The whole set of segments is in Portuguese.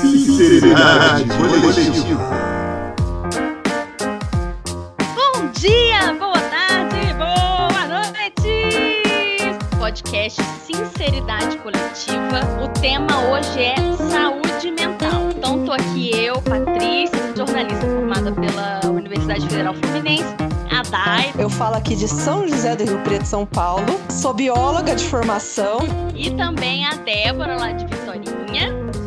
Sinceridade coletiva. Bom dia, boa tarde, boa noite! Podcast Sinceridade Coletiva. O tema hoje é saúde mental. Então, tô aqui eu, Patrícia, jornalista formada pela Universidade Federal Fluminense, a Dai. Eu falo aqui de São José do Rio Preto, São Paulo. Sou bióloga de formação. E também a Débora, lá de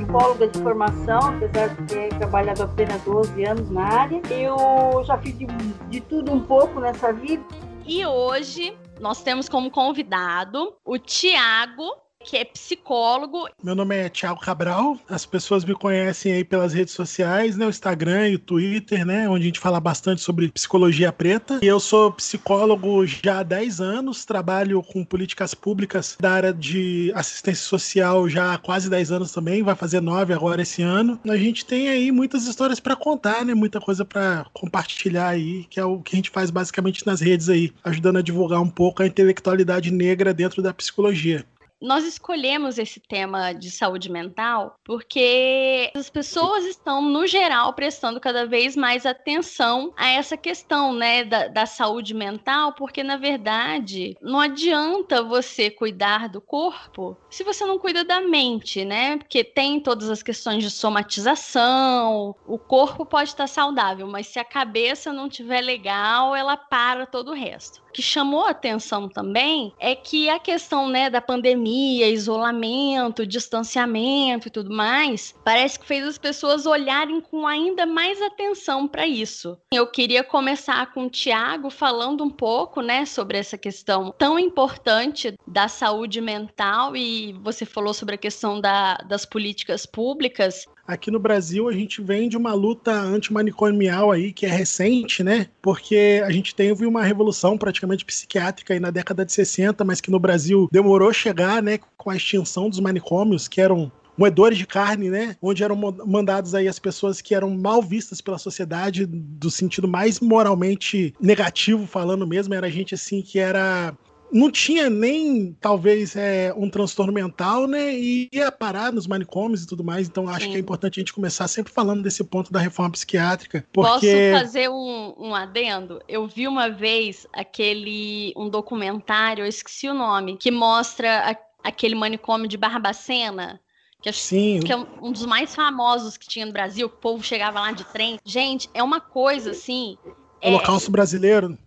psicóloga de formação, apesar de ter trabalhado apenas 12 anos na área. Eu já fiz de, de tudo um pouco nessa vida. E hoje nós temos como convidado o Tiago, que é psicólogo. Meu nome é Thiago Cabral. As pessoas me conhecem aí pelas redes sociais, né? O Instagram e o Twitter, né? Onde a gente fala bastante sobre psicologia preta. E eu sou psicólogo já há 10 anos, trabalho com políticas públicas da área de assistência social já há quase 10 anos também, vai fazer 9 agora esse ano. A gente tem aí muitas histórias para contar, né? Muita coisa para compartilhar aí, que é o que a gente faz basicamente nas redes aí, ajudando a divulgar um pouco a intelectualidade negra dentro da psicologia nós escolhemos esse tema de saúde mental porque as pessoas estão, no geral, prestando cada vez mais atenção a essa questão, né, da, da saúde mental, porque, na verdade, não adianta você cuidar do corpo se você não cuida da mente, né? Porque tem todas as questões de somatização, o corpo pode estar saudável, mas se a cabeça não estiver legal, ela para todo o resto. O que chamou atenção também é que a questão, né, da pandemia pandemia, isolamento, distanciamento e tudo mais, parece que fez as pessoas olharem com ainda mais atenção para isso. Eu queria começar com o Tiago falando um pouco, né, sobre essa questão tão importante da saúde mental e você falou sobre a questão da, das políticas públicas. Aqui no Brasil, a gente vem de uma luta antimanicomial aí, que é recente, né? Porque a gente teve uma revolução praticamente psiquiátrica aí na década de 60, mas que no Brasil demorou chegar, né? Com a extinção dos manicômios, que eram moedores de carne, né? Onde eram mandados aí as pessoas que eram mal vistas pela sociedade, do sentido mais moralmente negativo, falando mesmo. Era gente assim que era não tinha nem, talvez, é, um transtorno mental, né? E ia parar nos manicômios e tudo mais. Então, acho Sim. que é importante a gente começar sempre falando desse ponto da reforma psiquiátrica. Porque... Posso fazer um, um adendo? Eu vi uma vez aquele um documentário, eu esqueci o nome, que mostra a, aquele manicômio de Barbacena. Que, Sim. que é um dos mais famosos que tinha no Brasil, o povo chegava lá de trem. Gente, é uma coisa assim. Holocausto é... brasileiro.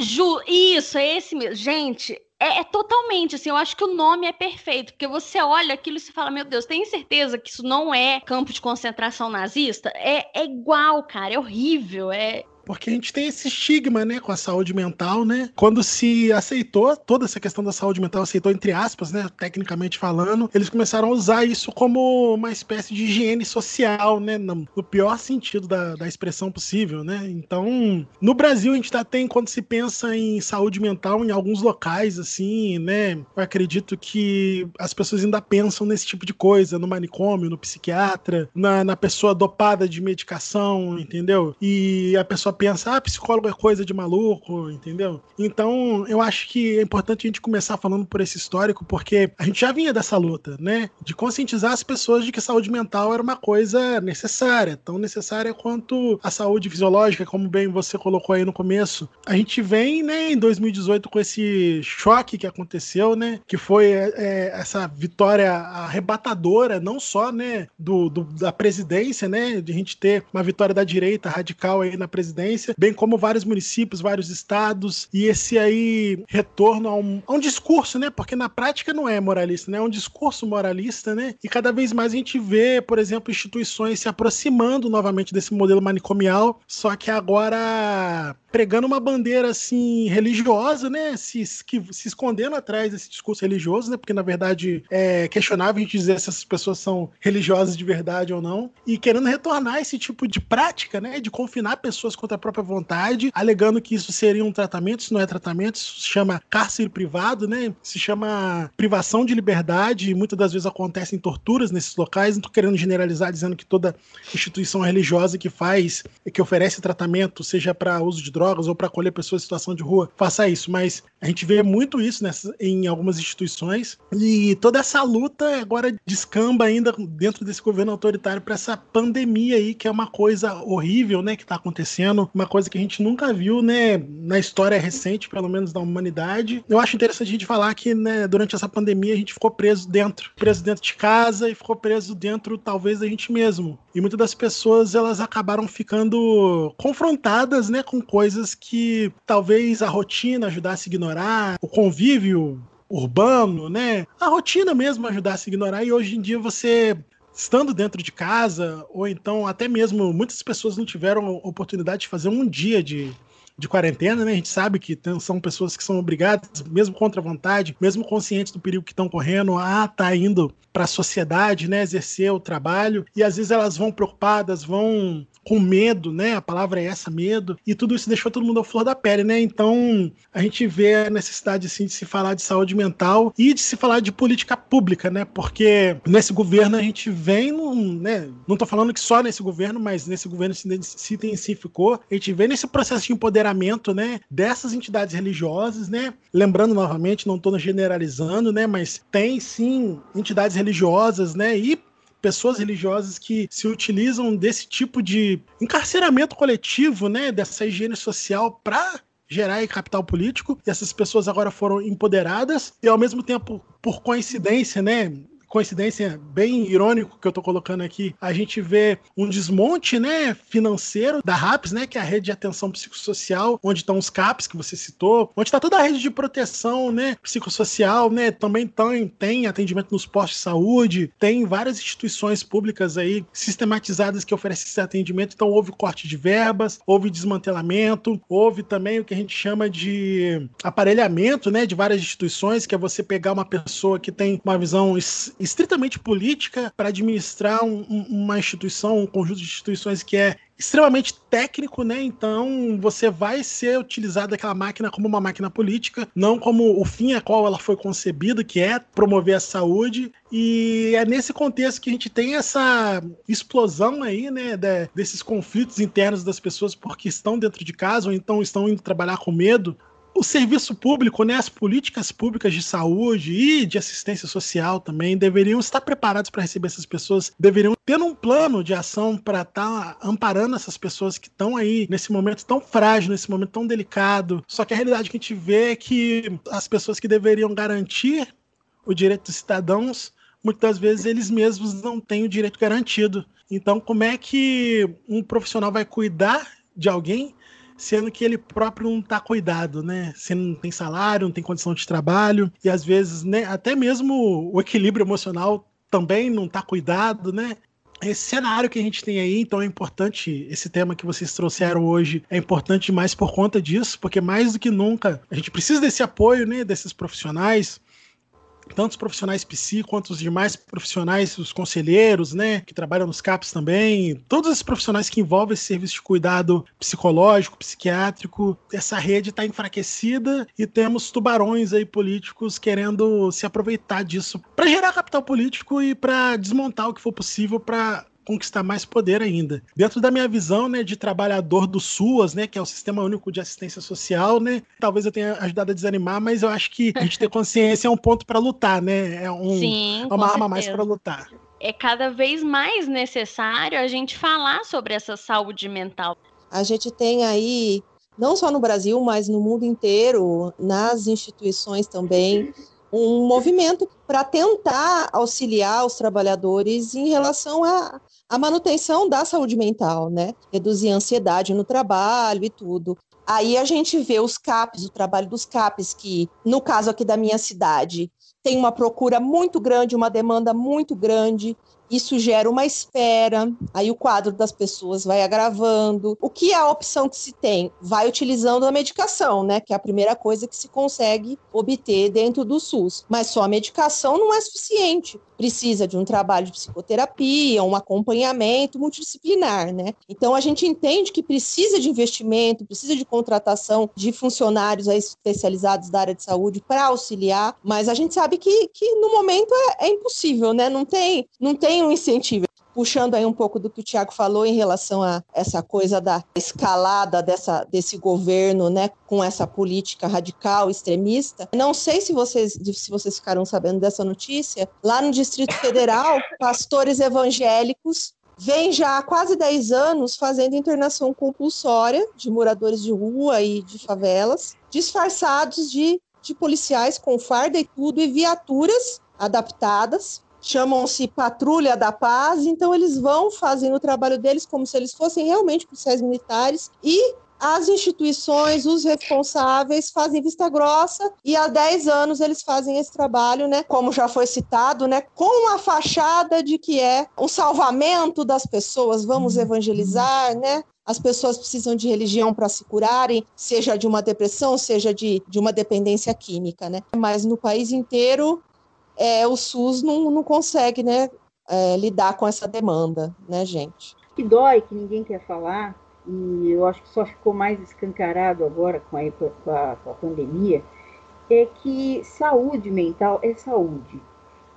Ju, isso, é esse mesmo. Gente, é, é, totalmente assim. Eu acho que o nome é perfeito, porque você olha aquilo e se fala: Meu Deus, tem certeza que isso não é campo de concentração nazista? É, é igual, cara, é horrível. É, porque a gente tem esse estigma, né, com a saúde mental, né? Quando se aceitou toda essa questão da saúde mental, aceitou entre aspas, né, tecnicamente falando, eles começaram a usar isso como uma espécie de higiene social, né, no, pior sentido da, da expressão possível, né? Então, no Brasil a gente tá tem quando se pensa em saúde mental em alguns locais assim, né? Eu acredito que as pessoas ainda pensam nesse tipo de coisa, no manicômio, no psiquiatra, na, na pessoa dopada de medicação, entendeu? E a pessoa pensa, ah, psicólogo é coisa de maluco, entendeu? Então, eu acho que é importante a gente começar falando por esse histórico, porque a gente já vinha dessa luta, né? De conscientizar as pessoas de que saúde mental era uma coisa necessária, tão necessária quanto a saúde fisiológica, como bem você colocou aí no começo. A gente vem, né, em 2018 com esse choque que aconteceu, né? Que foi é, essa vitória arrebatadora, não só, né, do, do, da presidência, né? De a gente ter uma vitória da direita radical aí na presidência bem como vários municípios, vários estados, e esse aí retorno a um, a um discurso, né? Porque na prática não é moralista, né? É um discurso moralista, né? E cada vez mais a gente vê, por exemplo, instituições se aproximando novamente desse modelo manicomial, só que agora pregando uma bandeira assim religiosa, né? Se, que, se escondendo atrás desse discurso religioso, né? Porque na verdade é questionável a gente dizer se essas pessoas são religiosas de verdade ou não, e querendo retornar esse tipo de prática, né? De confinar pessoas contra própria vontade, alegando que isso seria um tratamento, isso não é tratamento, isso se chama cárcere privado, né? Se chama privação de liberdade, e muitas das vezes acontecem torturas nesses locais. Não estou querendo generalizar dizendo que toda instituição religiosa que faz, que oferece tratamento, seja para uso de drogas ou para acolher pessoas em situação de rua, faça isso, mas a gente vê muito isso em algumas instituições e toda essa luta agora descamba ainda dentro desse governo autoritário para essa pandemia aí, que é uma coisa horrível, né, que está acontecendo, uma coisa que a gente nunca viu, né, na história recente, pelo menos da humanidade. Eu acho interessante a gente falar que, né, durante essa pandemia a gente ficou preso dentro, preso dentro de casa e ficou preso dentro, talvez, da gente mesmo. E muitas das pessoas, elas acabaram ficando confrontadas, né, com coisas que talvez a rotina ajudasse a ignorar, o convívio urbano, né? A rotina mesmo ajudasse a ignorar e hoje em dia você estando dentro de casa, ou então até mesmo muitas pessoas não tiveram oportunidade de fazer um dia de, de quarentena, né? A gente sabe que são pessoas que são obrigadas, mesmo contra a vontade, mesmo conscientes do perigo que estão correndo, a tá indo para a sociedade, né? Exercer o trabalho, e às vezes elas vão preocupadas, vão com medo, né? A palavra é essa, medo. E tudo isso deixou todo mundo à flor da pele, né? Então, a gente vê a necessidade, assim, de se falar de saúde mental e de se falar de política pública, né? Porque nesse governo a gente vem, num, né? Não tô falando que só nesse governo, mas nesse governo se, intensificou. A gente vê nesse processo de empoderamento, né? Dessas entidades religiosas, né? Lembrando novamente, não tô generalizando, né? Mas tem sim entidades religiosas, né? E pessoas religiosas que se utilizam desse tipo de encarceramento coletivo, né, dessa higiene social para gerar capital político. E essas pessoas agora foram empoderadas e ao mesmo tempo, por coincidência, né, coincidência bem irônico que eu tô colocando aqui, a gente vê um desmonte, né, financeiro da RAPS, né, que é a rede de atenção psicossocial, onde estão os CAPs que você citou, onde está toda a rede de proteção, né, psicossocial, né, também tem, tem atendimento nos postos de saúde, tem várias instituições públicas aí sistematizadas que oferecem esse atendimento, então houve corte de verbas, houve desmantelamento, houve também o que a gente chama de aparelhamento, né, de várias instituições, que é você pegar uma pessoa que tem uma visão estritamente política para administrar um, um, uma instituição, um conjunto de instituições que é extremamente técnico, né? Então você vai ser utilizado aquela máquina como uma máquina política, não como o fim a qual ela foi concebida, que é promover a saúde. E é nesse contexto que a gente tem essa explosão aí, né, de, desses conflitos internos das pessoas porque estão dentro de casa ou então estão indo trabalhar com medo o serviço público, né, as políticas públicas de saúde e de assistência social também deveriam estar preparados para receber essas pessoas, deveriam ter um plano de ação para estar tá amparando essas pessoas que estão aí nesse momento tão frágil, nesse momento tão delicado. Só que a realidade que a gente vê é que as pessoas que deveriam garantir o direito dos cidadãos, muitas vezes eles mesmos não têm o direito garantido. Então, como é que um profissional vai cuidar de alguém sendo que ele próprio não está cuidado, né? Você não tem salário, não tem condição de trabalho, e às vezes, né, até mesmo o equilíbrio emocional também não está cuidado, né? esse cenário que a gente tem aí, então é importante, esse tema que vocês trouxeram hoje é importante mais por conta disso, porque mais do que nunca a gente precisa desse apoio, né, desses profissionais, tanto os profissionais psi quanto os demais profissionais, os conselheiros, né, que trabalham nos CAPs também, todos esses profissionais que envolvem esse serviço de cuidado psicológico, psiquiátrico, essa rede está enfraquecida e temos tubarões aí políticos querendo se aproveitar disso para gerar capital político e para desmontar o que for possível para conquistar mais poder ainda. Dentro da minha visão, né, de trabalhador do SUAS, né, que é o Sistema Único de Assistência Social, né, talvez eu tenha ajudado a desanimar, mas eu acho que a gente ter consciência é um ponto para lutar, né? É, um, Sim, é uma arma mais para lutar. É cada vez mais necessário a gente falar sobre essa saúde mental. A gente tem aí não só no Brasil, mas no mundo inteiro, nas instituições também, um movimento para tentar auxiliar os trabalhadores em relação à, à manutenção da saúde mental, né? Reduzir a ansiedade no trabalho e tudo. Aí a gente vê os CAPs, o trabalho dos CAPs, que, no caso aqui da minha cidade, tem uma procura muito grande, uma demanda muito grande. Isso gera uma espera, aí o quadro das pessoas vai agravando. O que é a opção que se tem? Vai utilizando a medicação, né? Que é a primeira coisa que se consegue obter dentro do SUS. Mas só a medicação não é suficiente. Precisa de um trabalho de psicoterapia, um acompanhamento multidisciplinar, né? Então a gente entende que precisa de investimento, precisa de contratação de funcionários especializados da área de saúde para auxiliar, mas a gente sabe que, que no momento é, é impossível, né? Não tem, não tem um incentivo puxando aí um pouco do que o Tiago falou em relação a essa coisa da escalada dessa, desse governo, né, com essa política radical extremista. Não sei se vocês, se vocês ficaram sabendo dessa notícia. Lá no Distrito Federal, pastores evangélicos vêm já há quase 10 anos fazendo internação compulsória de moradores de rua e de favelas, disfarçados de, de policiais com farda e tudo, e viaturas adaptadas chamam-se Patrulha da Paz, então eles vão fazendo o trabalho deles como se eles fossem realmente policiais militares e as instituições, os responsáveis fazem vista grossa e há 10 anos eles fazem esse trabalho, né, como já foi citado, né, com a fachada de que é um salvamento das pessoas, vamos evangelizar, né? As pessoas precisam de religião para se curarem, seja de uma depressão, seja de, de uma dependência química, né? Mas no país inteiro é, o SUS não, não consegue né, é, lidar com essa demanda, né, gente? Que dói, que ninguém quer falar, e eu acho que só ficou mais escancarado agora com a, com a, com a pandemia, é que saúde mental é saúde.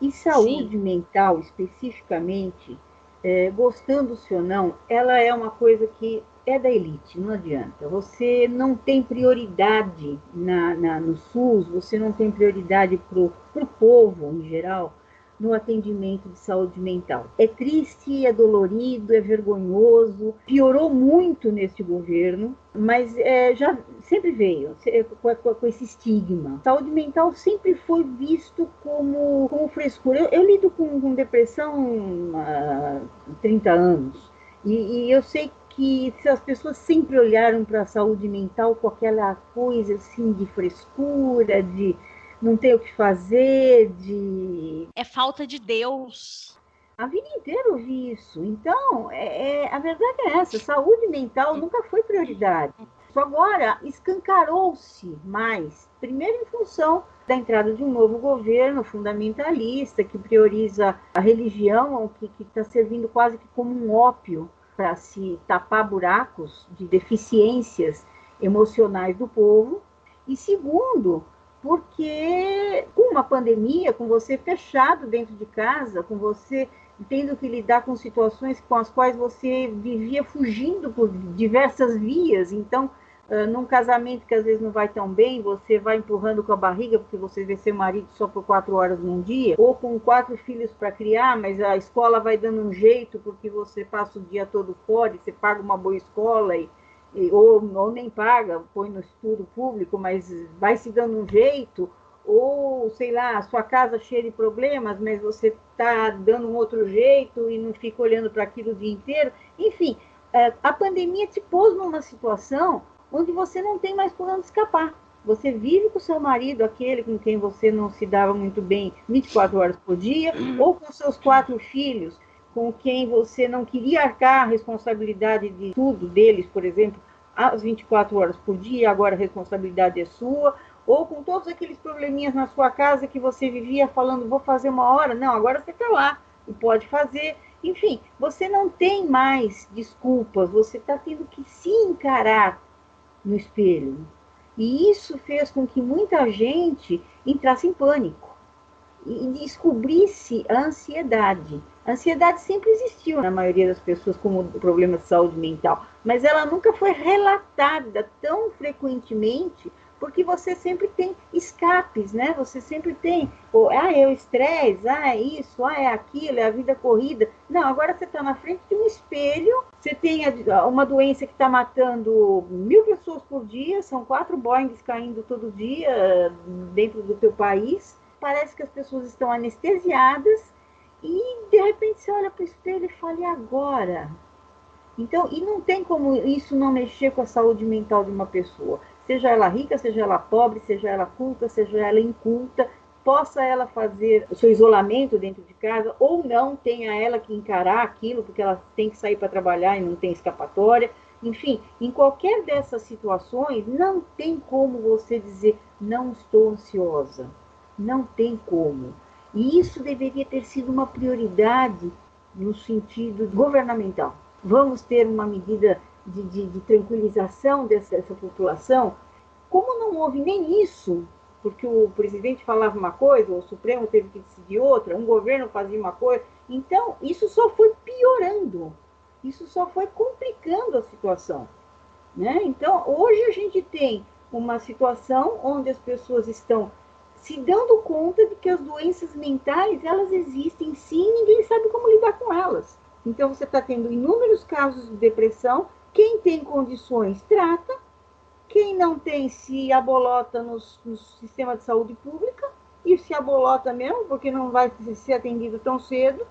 E saúde Sim. mental, especificamente, é, gostando-se ou não, ela é uma coisa que é da elite, não adianta. Você não tem prioridade na, na no SUS, você não tem prioridade para o povo em geral no atendimento de saúde mental. É triste, é dolorido, é vergonhoso, piorou muito neste governo, mas é, já sempre veio é, com, com, com, esse estigma. Saúde mental sempre foi visto como, como frescura. Eu, eu lido com, com, depressão há 30 anos. E, e eu sei que as pessoas sempre olharam para a saúde mental com aquela coisa assim de frescura, de não ter o que fazer, de. É falta de Deus. A vida inteira eu vi isso. Então, é, é, a verdade é essa: saúde mental nunca foi prioridade. Só agora escancarou-se mais, primeiro em função da entrada de um novo governo fundamentalista que prioriza a religião, que está servindo quase que como um ópio para se tapar buracos de deficiências emocionais do povo, e segundo, porque com uma pandemia, com você fechado dentro de casa, com você tendo que lidar com situações com as quais você vivia fugindo por diversas vias, então Uh, num casamento que às vezes não vai tão bem, você vai empurrando com a barriga porque você vê seu marido só por quatro horas num dia, ou com quatro filhos para criar, mas a escola vai dando um jeito porque você passa o dia todo fora, você paga uma boa escola e, e ou, ou nem paga, põe no estudo público, mas vai se dando um jeito, ou sei lá, sua casa cheia de problemas, mas você está dando um outro jeito e não fica olhando para aquilo o dia inteiro. Enfim, uh, a pandemia te pôs numa situação onde você não tem mais por onde escapar. Você vive com seu marido, aquele com quem você não se dava muito bem 24 horas por dia, ou com seus quatro filhos, com quem você não queria arcar a responsabilidade de tudo deles, por exemplo, às 24 horas por dia, agora a responsabilidade é sua, ou com todos aqueles probleminhas na sua casa que você vivia falando, vou fazer uma hora, não, agora você está lá e pode fazer. Enfim, você não tem mais desculpas, você está tendo que se encarar no espelho. E isso fez com que muita gente entrasse em pânico e descobrisse a ansiedade. A ansiedade sempre existiu na maioria das pessoas como problema de saúde mental, mas ela nunca foi relatada tão frequentemente porque você sempre tem escapes, né? Você sempre tem, oh, ah, é o estresse, ah, é isso, ah, é aquilo, é a vida corrida. Não, agora você está na frente de um espelho, você tem uma doença que está matando mil pessoas por dia, são quatro Boeings caindo todo dia dentro do teu país. Parece que as pessoas estão anestesiadas e de repente você olha para o espelho e fala, e agora? Então, e não tem como isso não mexer com a saúde mental de uma pessoa seja ela rica, seja ela pobre, seja ela culta, seja ela inculta, possa ela fazer o seu isolamento dentro de casa, ou não tenha ela que encarar aquilo, porque ela tem que sair para trabalhar e não tem escapatória. Enfim, em qualquer dessas situações, não tem como você dizer, não estou ansiosa. Não tem como. E isso deveria ter sido uma prioridade no sentido governamental. Vamos ter uma medida de, de, de tranquilização dessa, dessa população. Como não houve nem isso, porque o presidente falava uma coisa, o Supremo teve que decidir outra, um governo fazia uma coisa. Então, isso só foi piorando, isso só foi complicando a situação. Né? Então, hoje a gente tem uma situação onde as pessoas estão se dando conta de que as doenças mentais elas existem sim, ninguém sabe como lidar com elas. Então você está tendo inúmeros casos de depressão. Quem tem condições trata, quem não tem se abolota no, no sistema de saúde pública e se abolota mesmo, porque não vai ser atendido tão cedo.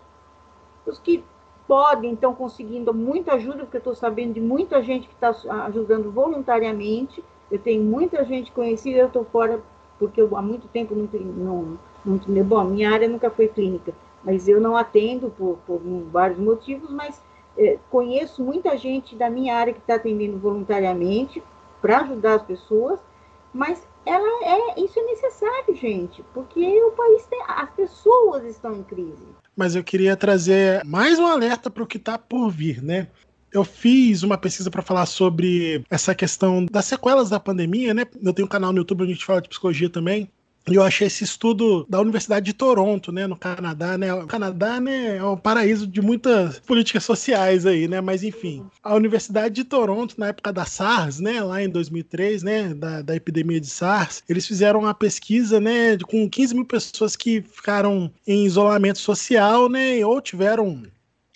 Os que podem estão conseguindo muita ajuda, porque eu estou sabendo de muita gente que está ajudando voluntariamente. Eu tenho muita gente conhecida, eu estou fora porque eu há muito tempo não, não, não bom, minha área nunca foi clínica, mas eu não atendo por, por vários motivos, mas conheço muita gente da minha área que está atendendo voluntariamente para ajudar as pessoas, mas ela é isso é necessário, gente, porque o país tem, as pessoas estão em crise. Mas eu queria trazer mais um alerta para o que está por vir, né? Eu fiz uma pesquisa para falar sobre essa questão das sequelas da pandemia, né? Eu tenho um canal no YouTube onde a gente fala de psicologia também. E eu achei esse estudo da Universidade de Toronto, né, no Canadá, né? O Canadá, né, é um paraíso de muitas políticas sociais aí, né? Mas enfim, a Universidade de Toronto, na época da SARS, né, lá em 2003, né, da, da epidemia de SARS, eles fizeram uma pesquisa, né, com 15 mil pessoas que ficaram em isolamento social, né, ou tiveram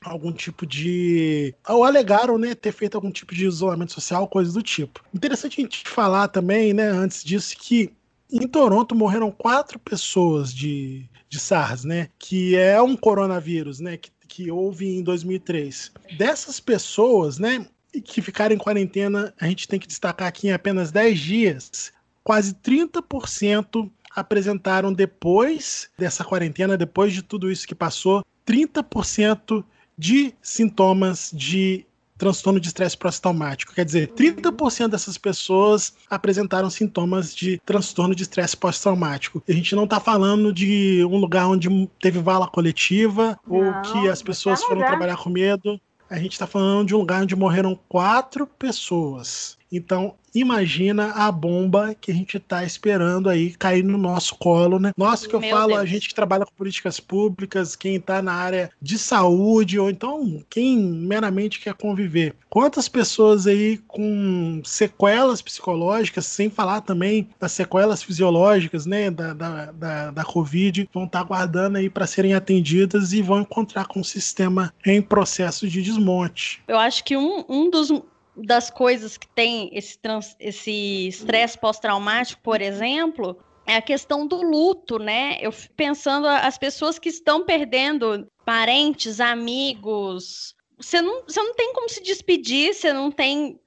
algum tipo de. ou alegaram, né, ter feito algum tipo de isolamento social, coisa do tipo. Interessante a gente falar também, né, antes disso, que em Toronto morreram quatro pessoas de, de SARS, né, que é um coronavírus, né, que, que houve em 2003. Dessas pessoas, né, que ficaram em quarentena, a gente tem que destacar aqui em apenas 10 dias, quase 30% apresentaram depois dessa quarentena, depois de tudo isso que passou, 30% de sintomas de transtorno de estresse pós-traumático. Quer dizer, 30% dessas pessoas apresentaram sintomas de transtorno de estresse pós-traumático. A gente não está falando de um lugar onde teve vala coletiva não, ou que as pessoas foram trabalhar com medo. A gente está falando de um lugar onde morreram quatro pessoas. Então, imagina a bomba que a gente está esperando aí cair no nosso colo, né? Nossa, que eu Meu falo, Deus. a gente que trabalha com políticas públicas, quem está na área de saúde, ou então quem meramente quer conviver. Quantas pessoas aí com sequelas psicológicas, sem falar também das sequelas fisiológicas, né, da, da, da, da Covid, vão estar tá aguardando aí para serem atendidas e vão encontrar com o sistema em processo de desmonte. Eu acho que um, um dos das coisas que tem esse, trans, esse estresse pós-traumático, por exemplo, é a questão do luto, né? Eu fico pensando as pessoas que estão perdendo parentes, amigos. Você não, você não tem como se despedir, você não tem.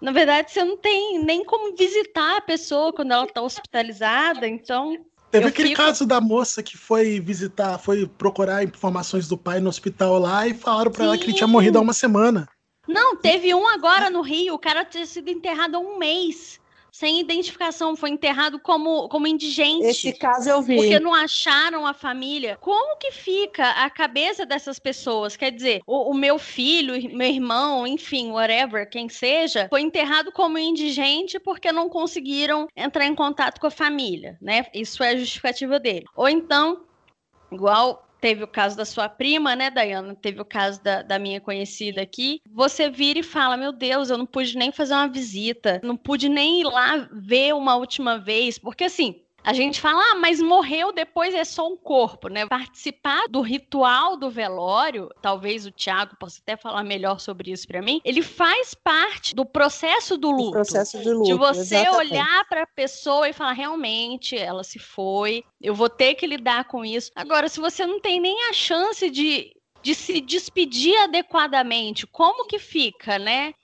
Na verdade, você não tem nem como visitar a pessoa quando ela está hospitalizada, então. Teve aquele fico... caso da moça que foi visitar, foi procurar informações do pai no hospital lá e falaram para ela que ele tinha morrido há uma semana. Não, teve um agora no Rio, o cara tinha sido enterrado há um mês. Sem identificação, foi enterrado como, como indigente. Esse caso eu vi. Porque não acharam a família. Como que fica a cabeça dessas pessoas? Quer dizer, o, o meu filho, meu irmão, enfim, whatever, quem seja, foi enterrado como indigente porque não conseguiram entrar em contato com a família, né? Isso é a justificativa dele. Ou então, igual teve o caso da sua prima, né, Dayana? Teve o caso da, da minha conhecida aqui. Você vira e fala: Meu Deus, eu não pude nem fazer uma visita, não pude nem ir lá ver uma última vez, porque assim a gente fala, ah, mas morreu depois é só um corpo, né? Participar do ritual do velório, talvez o Tiago possa até falar melhor sobre isso para mim, ele faz parte do processo do luto. O processo de luto. De você exatamente. olhar para a pessoa e falar, realmente, ela se foi, eu vou ter que lidar com isso. Agora, se você não tem nem a chance de, de se despedir adequadamente, como que fica, né?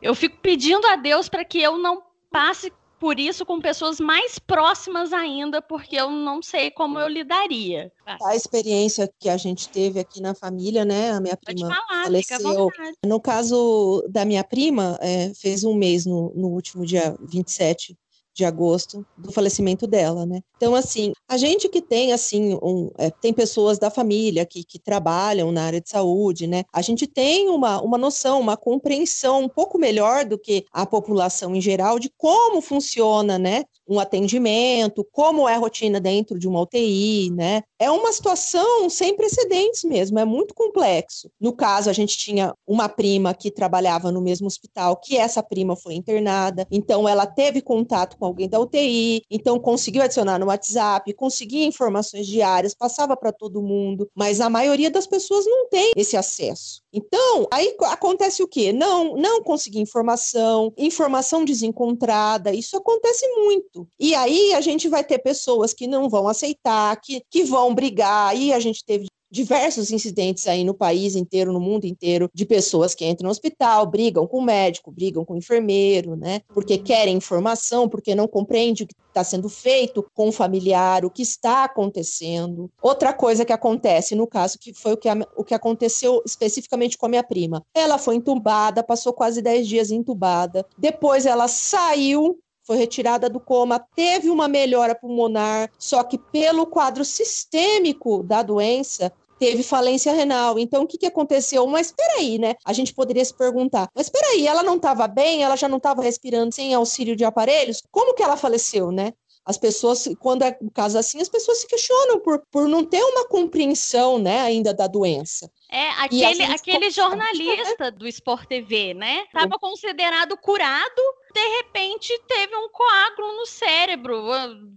Eu fico pedindo a Deus para que eu não passe por isso com pessoas mais próximas ainda, porque eu não sei como eu lidaria. A experiência que a gente teve aqui na família, né? A minha prima falar, faleceu. No caso da minha prima, é, fez um mês no, no último dia 27 de agosto do falecimento dela, né? Então, assim, a gente que tem, assim, um, é, tem pessoas da família que, que trabalham na área de saúde, né? A gente tem uma, uma noção, uma compreensão um pouco melhor do que a população em geral de como funciona, né? Um atendimento, como é a rotina dentro de uma UTI, né? É uma situação sem precedentes mesmo, é muito complexo. No caso, a gente tinha uma prima que trabalhava no mesmo hospital, que essa prima foi internada, então ela teve contato com alguém da UTI, então conseguiu adicionar no WhatsApp, conseguia informações diárias, passava para todo mundo, mas a maioria das pessoas não tem esse acesso. Então, aí acontece o quê? Não, não conseguir informação, informação desencontrada, isso acontece muito. E aí a gente vai ter pessoas que não vão aceitar, que, que vão brigar, e a gente teve diversos incidentes aí no país inteiro, no mundo inteiro, de pessoas que entram no hospital, brigam com o médico, brigam com o enfermeiro, né? Porque querem informação, porque não compreende o que está sendo feito com o familiar, o que está acontecendo. Outra coisa que acontece, no caso, que foi o que, a, o que aconteceu especificamente com a minha prima. Ela foi entubada, passou quase 10 dias entubada. Depois ela saiu foi retirada do coma, teve uma melhora pulmonar, só que pelo quadro sistêmico da doença, teve falência renal. Então, o que, que aconteceu? Mas espera aí, né? A gente poderia se perguntar, mas espera aí, ela não estava bem, ela já não estava respirando sem auxílio de aparelhos? Como que ela faleceu, né? As pessoas, quando é um caso assim, as pessoas se questionam por, por não ter uma compreensão, né, ainda da doença. É, aquele, aquele jornalista do Sport TV, né? Estava considerado curado, de repente teve um coágulo no cérebro.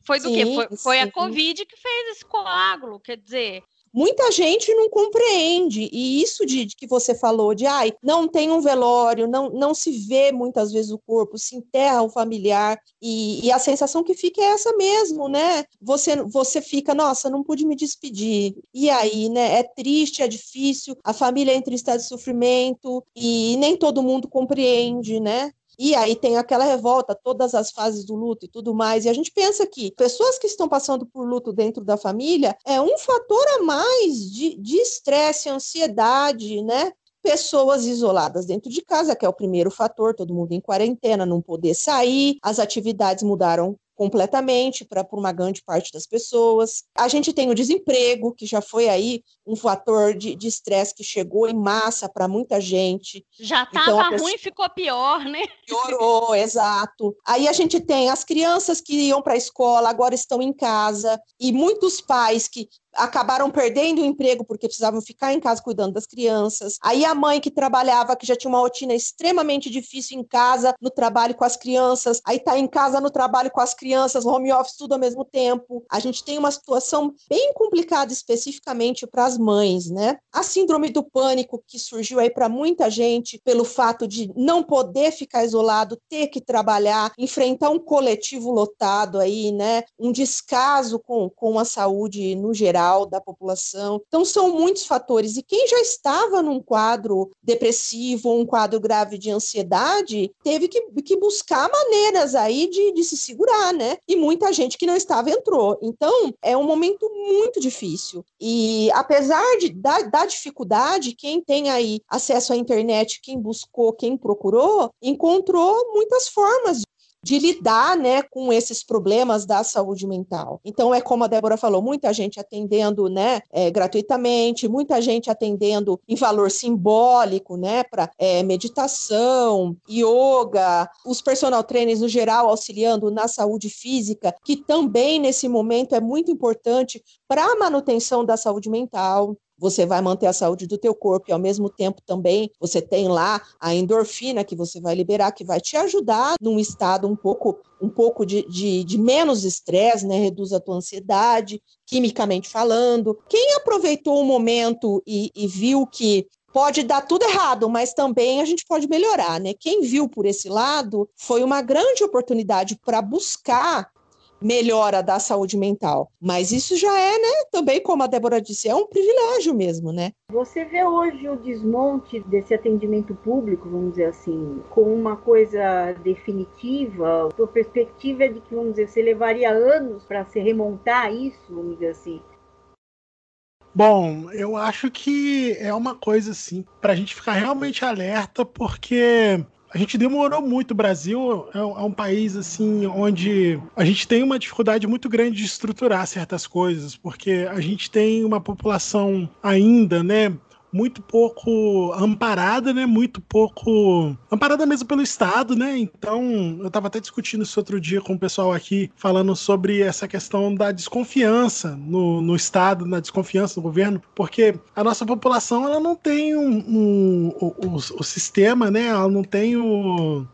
Foi do sim, quê? Foi, foi a Covid que fez esse coágulo, quer dizer muita gente não compreende. E isso de, de, que você falou, de ai, não tem um velório, não, não se vê muitas vezes o corpo, se enterra o familiar, e, e, a sensação que fica é essa mesmo, né? Você, você fica, nossa, não pude me despedir. E aí, né? É triste, é difícil, a família entra em estado de sofrimento, e nem todo mundo compreende, né? E aí tem aquela revolta, todas as fases do luto e tudo mais. E a gente pensa que pessoas que estão passando por luto dentro da família é um fator a mais de estresse, ansiedade, né? pessoas isoladas dentro de casa, que é o primeiro fator, todo mundo em quarentena, não poder sair, as atividades mudaram completamente para uma grande parte das pessoas. A gente tem o desemprego, que já foi aí um fator de estresse que chegou em massa para muita gente. Já estava então, pessoa... ruim, ficou pior, né? Piorou, exato. Aí a gente tem as crianças que iam para a escola, agora estão em casa, e muitos pais que acabaram perdendo o emprego porque precisavam ficar em casa cuidando das crianças. Aí a mãe que trabalhava, que já tinha uma rotina extremamente difícil em casa, no trabalho com as crianças, aí tá em casa no trabalho com as crianças, home office, tudo ao mesmo tempo. A gente tem uma situação bem complicada especificamente para as mães, né? A síndrome do pânico que surgiu aí para muita gente pelo fato de não poder ficar isolado, ter que trabalhar, enfrentar um coletivo lotado aí, né? Um descaso com, com a saúde no geral geral da população. Então, são muitos fatores. E quem já estava num quadro depressivo um quadro grave de ansiedade, teve que, que buscar maneiras aí de, de se segurar, né? E muita gente que não estava entrou. Então, é um momento muito difícil. E apesar de, da, da dificuldade, quem tem aí acesso à internet, quem buscou, quem procurou, encontrou muitas formas de lidar né, com esses problemas da saúde mental. Então, é como a Débora falou, muita gente atendendo né, é, gratuitamente, muita gente atendendo em valor simbólico, né, para é, meditação, yoga, os personal trainers no geral auxiliando na saúde física, que também nesse momento é muito importante para a manutenção da saúde mental você vai manter a saúde do teu corpo e ao mesmo tempo também você tem lá a endorfina que você vai liberar, que vai te ajudar num estado um pouco, um pouco de, de, de menos estresse, né? Reduz a tua ansiedade, quimicamente falando. Quem aproveitou o momento e, e viu que pode dar tudo errado, mas também a gente pode melhorar, né? Quem viu por esse lado foi uma grande oportunidade para buscar melhora da saúde mental. Mas isso já é, né, também como a Débora disse, é um privilégio mesmo, né? Você vê hoje o desmonte desse atendimento público, vamos dizer assim, como uma coisa definitiva? A sua perspectiva é de que, vamos dizer, você levaria anos para se remontar isso, vamos dizer assim? Bom, eu acho que é uma coisa assim, para a gente ficar realmente alerta, porque a gente demorou muito. O Brasil é, é um país assim onde a gente tem uma dificuldade muito grande de estruturar certas coisas, porque a gente tem uma população ainda, né, muito pouco amparada, né? Muito pouco amparada mesmo pelo Estado, né? Então, eu estava até discutindo isso outro dia com o pessoal aqui, falando sobre essa questão da desconfiança no, no Estado, na desconfiança do governo, porque a nossa população ela não tem um, um o, o, o sistema, né? Ela não tem o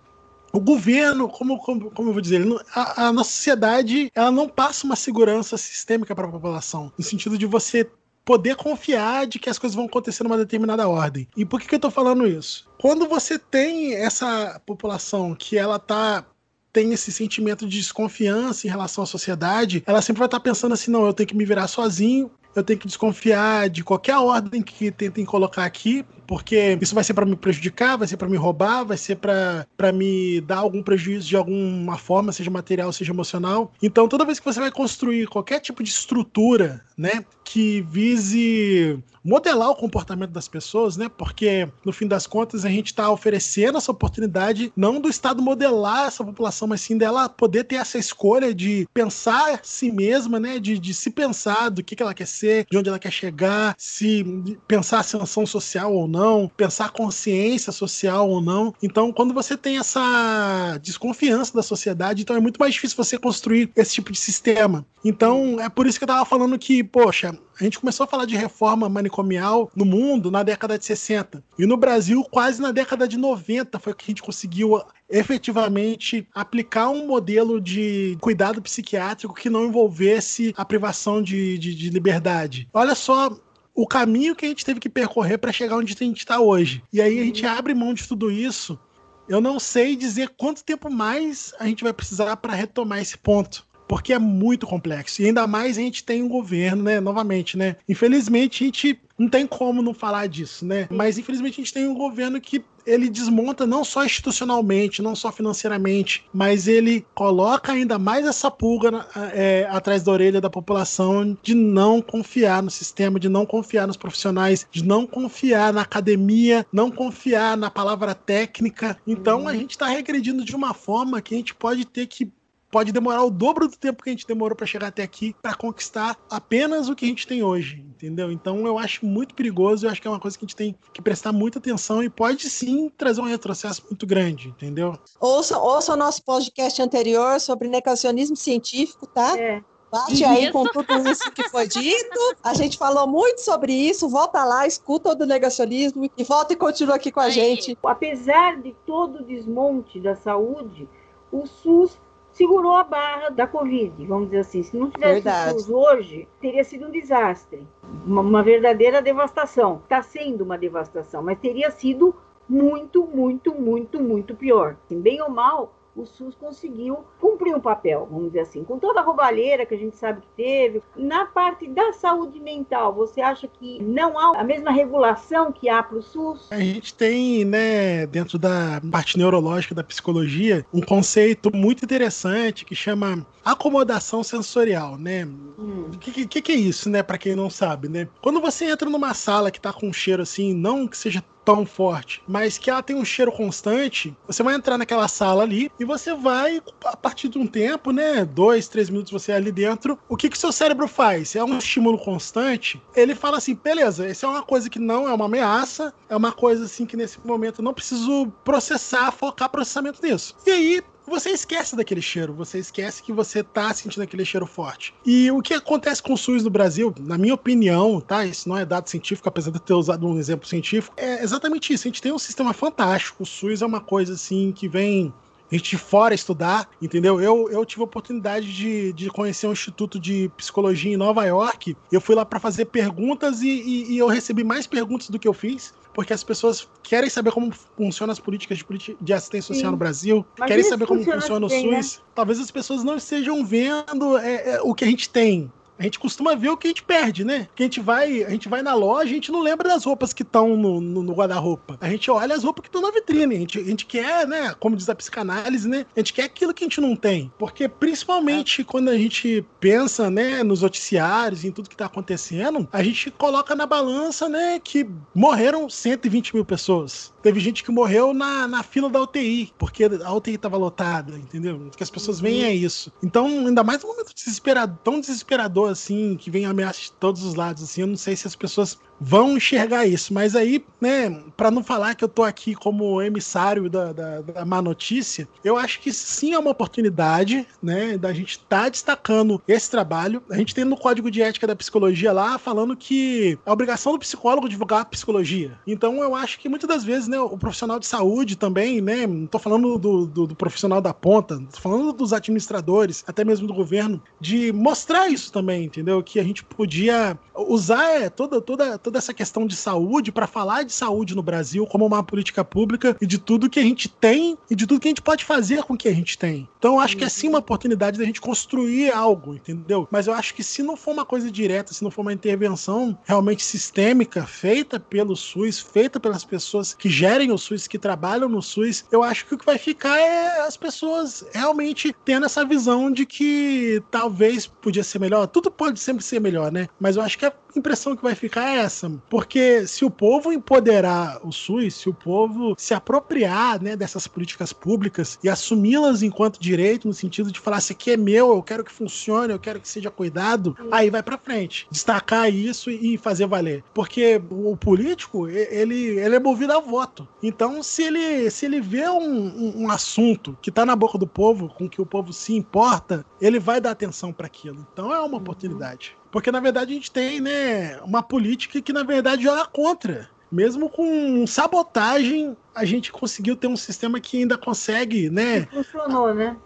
o governo, como, como, como eu vou dizer, a, a, nossa sociedade ela não passa uma segurança sistêmica para a população, no sentido de você poder confiar de que as coisas vão acontecer numa determinada ordem. E por que, que eu tô falando isso? Quando você tem essa população que ela tá tem esse sentimento de desconfiança em relação à sociedade, ela sempre vai estar tá pensando assim: não, eu tenho que me virar sozinho, eu tenho que desconfiar de qualquer ordem que tentem colocar aqui, porque isso vai ser para me prejudicar, vai ser para me roubar, vai ser para me dar algum prejuízo de alguma forma, seja material, seja emocional. Então, toda vez que você vai construir qualquer tipo de estrutura, né, que vise modelar o comportamento das pessoas, né? Porque no fim das contas a gente está oferecendo essa oportunidade não do Estado modelar essa população, mas sim dela poder ter essa escolha de pensar si mesma, né? De, de se pensar do que, que ela quer ser, de onde ela quer chegar, se pensar ascensão social ou não, pensar consciência social ou não. Então, quando você tem essa desconfiança da sociedade, então é muito mais difícil você construir esse tipo de sistema. Então, é por isso que eu tava falando que, poxa, a gente começou a falar de reforma manicomial no mundo na década de 60. E no Brasil, quase na década de 90 foi que a gente conseguiu efetivamente aplicar um modelo de cuidado psiquiátrico que não envolvesse a privação de, de, de liberdade. Olha só o caminho que a gente teve que percorrer para chegar onde a gente está hoje. E aí a gente abre mão de tudo isso. Eu não sei dizer quanto tempo mais a gente vai precisar para retomar esse ponto porque é muito complexo. E ainda mais a gente tem um governo, né? Novamente, né? Infelizmente, a gente não tem como não falar disso, né? Mas infelizmente a gente tem um governo que ele desmonta não só institucionalmente, não só financeiramente, mas ele coloca ainda mais essa pulga é, atrás da orelha da população de não confiar no sistema, de não confiar nos profissionais, de não confiar na academia, não confiar na palavra técnica. Então a gente está regredindo de uma forma que a gente pode ter que pode demorar o dobro do tempo que a gente demorou para chegar até aqui para conquistar apenas o que a gente tem hoje, entendeu? Então eu acho muito perigoso, eu acho que é uma coisa que a gente tem que prestar muita atenção e pode sim trazer um retrocesso muito grande, entendeu? Ouça, ouça o nosso podcast anterior sobre negacionismo científico, tá? É. Bate aí com tudo isso que foi dito. A gente falou muito sobre isso. Volta lá, escuta o do negacionismo e volta e continua aqui com a aí. gente. Apesar de todo o desmonte da saúde, o SUS segurou a barra da Covid, vamos dizer assim. Se não tivesse. SUS hoje, teria sido um desastre, uma, uma verdadeira devastação. Está sendo uma devastação, mas teria sido muito, muito, muito, muito pior. Bem ou mal, o SUS conseguiu cumprir um papel, vamos dizer assim, com toda a roubalheira que a gente sabe que teve. Na parte da saúde mental, você acha que não há a mesma regulação que há para o SUS? A gente tem, né, dentro da parte neurológica da psicologia, um conceito muito interessante que chama acomodação sensorial, né? O hum. que, que, que, é isso, né, para quem não sabe, né? Quando você entra numa sala que tá com um cheiro assim, não que seja tão forte, mas que ela tem um cheiro constante, você vai entrar naquela sala ali e você vai, a partir de um tempo, né, dois, três minutos você é ali dentro, o que que seu cérebro faz? É um estímulo constante, ele fala assim, beleza, essa é uma coisa que não é uma ameaça, é uma coisa assim que nesse momento eu não preciso processar, focar processamento nisso. E aí, você esquece daquele cheiro, você esquece que você tá sentindo aquele cheiro forte. E o que acontece com o SUS no Brasil, na minha opinião, tá? Isso não é dado científico, apesar de eu ter usado um exemplo científico, é exatamente isso. A gente tem um sistema fantástico. O SUS é uma coisa assim que vem a gente fora estudar, entendeu? Eu, eu tive a oportunidade de, de conhecer um instituto de psicologia em Nova York. Eu fui lá para fazer perguntas e, e, e, eu recebi mais perguntas do que eu fiz porque as pessoas querem saber como funcionam as políticas de, de assistência social Sim. no Brasil, Mas querem saber como funciona, o SUS. Né? Talvez as pessoas não estejam vendo é, é, o que a gente tem, a gente costuma ver o que a gente perde, né? Que a gente vai, a gente vai na loja, a gente não lembra das roupas que estão no, no, no guarda-roupa. A gente olha as roupas que estão na vitrine. A gente, a gente quer, né? Como diz a psicanálise, né? A gente quer aquilo que a gente não tem. Porque principalmente é. quando a gente pensa, né, nos noticiários, em tudo que está acontecendo, a gente coloca na balança, né, que morreram 120 mil pessoas. Teve gente que morreu na, na fila da UTI, porque a UTI estava lotada, entendeu? Que as pessoas uhum. veem é isso. Então, ainda mais no momento desesperado, tão desesperador assim, que vem ameaça de todos os lados, assim, eu não sei se as pessoas vão enxergar isso. Mas aí, né, para não falar que eu tô aqui como emissário da, da, da, má notícia, eu acho que sim é uma oportunidade, né, da gente estar tá destacando esse trabalho. A gente tem no Código de Ética da Psicologia lá falando que é obrigação do psicólogo divulgar a psicologia. Então eu acho que muitas das vezes, né, o profissional de saúde também, né, não tô falando do, do, do profissional da ponta, tô falando dos administradores, até mesmo do governo, de mostrar isso também, entendeu? Que a gente podia usar é, toda, toda toda essa questão de saúde para falar de saúde no Brasil como uma política pública e de tudo que a gente tem e de tudo que a gente pode fazer com o que a gente tem. Então eu acho que é sim uma oportunidade da gente construir algo, entendeu? Mas eu acho que se não for uma coisa direta, se não for uma intervenção realmente sistêmica feita pelo SUS, feita pelas pessoas que gerem o SUS, que trabalham no SUS, eu acho que o que vai ficar é as pessoas realmente tendo essa visão de que talvez podia ser melhor. Tudo pode sempre ser melhor, né? Mas eu acho que a impressão que vai ficar é essa porque se o povo empoderar o SUS, se o povo se apropriar né, dessas políticas públicas e assumi-las enquanto direito, no sentido de falar, isso aqui é meu, eu quero que funcione, eu quero que seja cuidado, aí vai para frente. Destacar isso e fazer valer. Porque o político, ele, ele é movido a voto. Então, se ele, se ele vê um, um, um assunto que tá na boca do povo, com que o povo se importa, ele vai dar atenção para aquilo. Então, é uma uhum. oportunidade. Porque, na verdade, a gente tem, né, uma política que, na verdade, joga contra. Mesmo com sabotagem, a gente conseguiu ter um sistema que ainda consegue, né? Funcionou, né?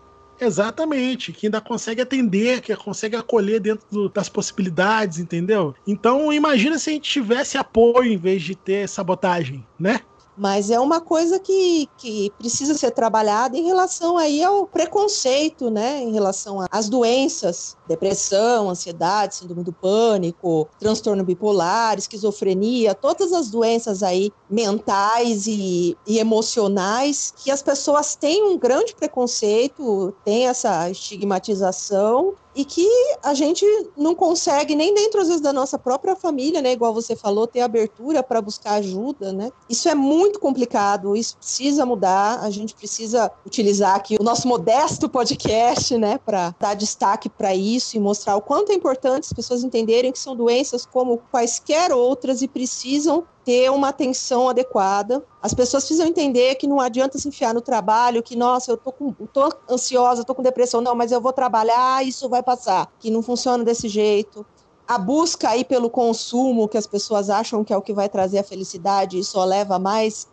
Exatamente, que ainda consegue atender, que consegue acolher dentro do, das possibilidades, entendeu? Então, imagina se a gente tivesse apoio em vez de ter sabotagem, né? mas é uma coisa que, que precisa ser trabalhada em relação aí ao preconceito, né, em relação às doenças, depressão, ansiedade, síndrome do pânico, transtorno bipolar, esquizofrenia, todas as doenças aí mentais e, e emocionais que as pessoas têm um grande preconceito, têm essa estigmatização e que a gente não consegue nem dentro às vezes da nossa própria família, né, igual você falou, ter abertura para buscar ajuda, né? Isso é muito complicado, isso precisa mudar, a gente precisa utilizar aqui o nosso modesto podcast, né, para dar destaque para isso e mostrar o quanto é importante as pessoas entenderem que são doenças como quaisquer outras e precisam ter uma atenção adequada. As pessoas precisam entender que não adianta se enfiar no trabalho, que, nossa, eu tô, com, tô ansiosa, tô com depressão, não, mas eu vou trabalhar, isso vai passar. Que não funciona desse jeito. A busca aí pelo consumo, que as pessoas acham que é o que vai trazer a felicidade, isso só leva mais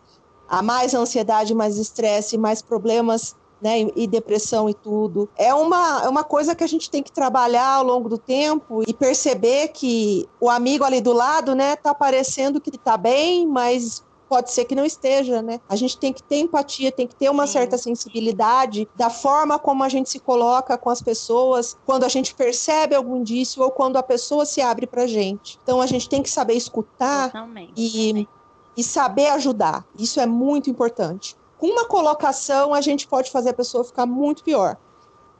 a mais ansiedade, mais estresse, mais problemas né, e, depressão e tudo. É uma, é uma coisa que a gente tem que trabalhar ao longo do tempo e perceber que o amigo ali do lado, né, tá parecendo que tá bem, mas pode ser que não esteja, né? A gente tem que ter empatia, tem que ter uma Sim. certa sensibilidade da forma como a gente se coloca com as pessoas quando a gente percebe algum indício ou quando a pessoa se abre pra gente. Então a gente tem que saber escutar e, e saber ajudar. Isso é muito importante com uma colocação, a gente pode fazer a pessoa ficar muito pior.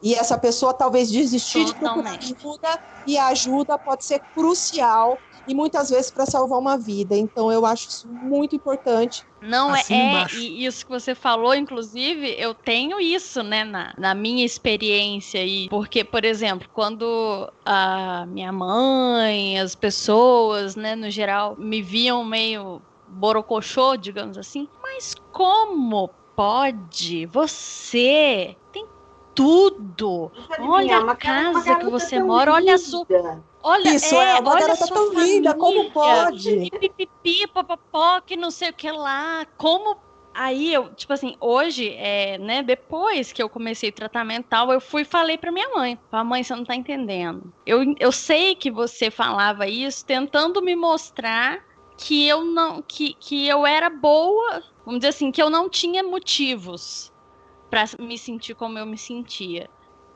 E essa pessoa talvez desistir de procurar ajuda, e a ajuda pode ser crucial e muitas vezes para salvar uma vida. Então eu acho isso muito importante. Não assim é, é isso que você falou, inclusive, eu tenho isso, né, na, na minha experiência aí. Porque, por exemplo, quando a minha mãe, as pessoas, né, no geral, me viam meio borocochô, digamos assim. Mas como pode você tem tudo? Olha a casa que você mora, olha a sua Olha, Isso, é, é uma olha garota tão família, linda, como pode? Pipipi, popopó, que não sei o que lá, como aí eu, tipo assim, hoje, é, né, depois que eu comecei tratamento tal, eu fui e falei pra minha mãe, a mãe, você não tá entendendo. Eu, eu sei que você falava isso tentando me mostrar que eu não que, que eu era boa, vamos dizer assim, que eu não tinha motivos para me sentir como eu me sentia.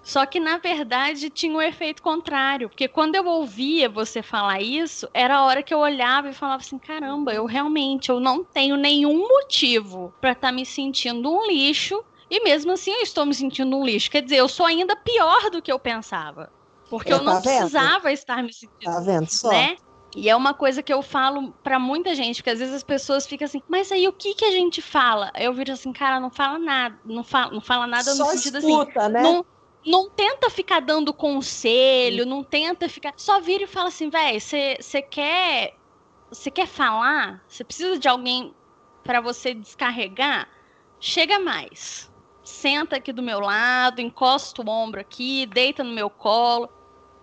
Só que na verdade tinha um efeito contrário, porque quando eu ouvia você falar isso, era a hora que eu olhava e falava assim: caramba, eu realmente eu não tenho nenhum motivo para estar tá me sentindo um lixo e mesmo assim eu estou me sentindo um lixo. Quer dizer, eu sou ainda pior do que eu pensava. Porque é, eu não tá precisava estar me sentindo. Tá vendo só? Né? E é uma coisa que eu falo para muita gente, porque às vezes as pessoas ficam assim, mas aí o que que a gente fala? Eu viro assim, cara, não fala nada, não fala, não fala nada Só no sentido assim, escuta, assim. Né? Não, não tenta ficar dando conselho, não tenta ficar. Só vira e fala assim, velho, você quer. Você quer falar? Você precisa de alguém para você descarregar? Chega mais. Senta aqui do meu lado, encosta o ombro aqui, deita no meu colo.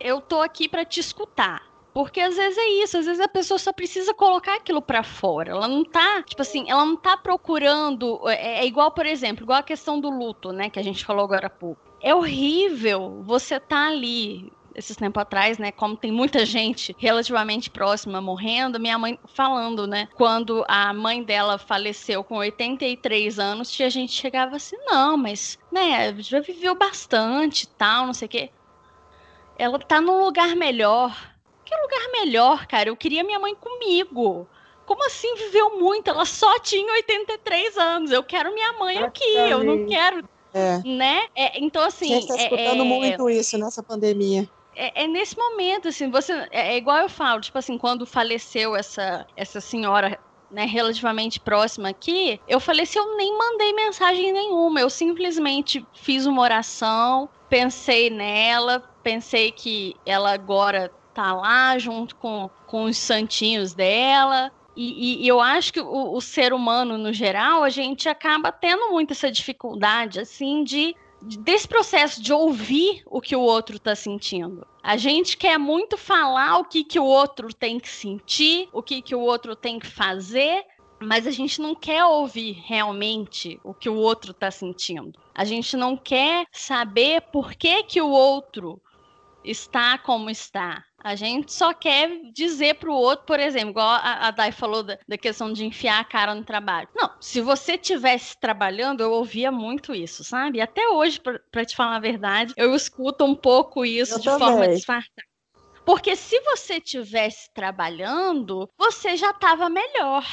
Eu tô aqui para te escutar. Porque às vezes é isso, às vezes a pessoa só precisa colocar aquilo para fora. Ela não tá, tipo assim, ela não tá procurando. É, é, igual, por exemplo, igual a questão do luto, né, que a gente falou agora há pouco é horrível você tá ali esses tempos atrás, né? Como tem muita gente relativamente próxima morrendo, minha mãe falando, né? Quando a mãe dela faleceu com 83 anos, tinha gente chegava assim, não, mas, né, já viveu bastante tal, não sei o quê. Ela tá num lugar melhor. Que lugar melhor, cara? Eu queria minha mãe comigo. Como assim viveu muito? Ela só tinha 83 anos. Eu quero minha mãe aqui. Eu não quero é. Né? É, então, assim. A gente está escutando é, é, muito isso nessa pandemia. É, é, nesse momento, assim, você. É, é, igual eu falo, tipo assim, quando faleceu essa, essa senhora. Né, relativamente próxima aqui, eu falei assim, eu nem mandei mensagem nenhuma, eu simplesmente fiz uma oração, pensei nela, pensei que ela agora tá lá junto com, com os santinhos dela, e, e, eu acho que o, o, ser humano, no geral, a gente acaba tendo muito essa dificuldade, assim, de desse processo de ouvir o que o outro está sentindo. A gente quer muito falar o que, que o outro tem que sentir, o que, que o outro tem que fazer, mas a gente não quer ouvir realmente o que o outro está sentindo. A gente não quer saber por que, que o outro está como está. A gente só quer dizer para o outro, por exemplo, igual a, a Dai falou da, da, questão de enfiar a cara no trabalho. Não, se você tivesse trabalhando, eu ouvia muito isso, sabe? Até hoje, para te falar a verdade, eu escuto um pouco isso eu de também. forma disfarçada. Porque se você tivesse trabalhando, você já estava melhor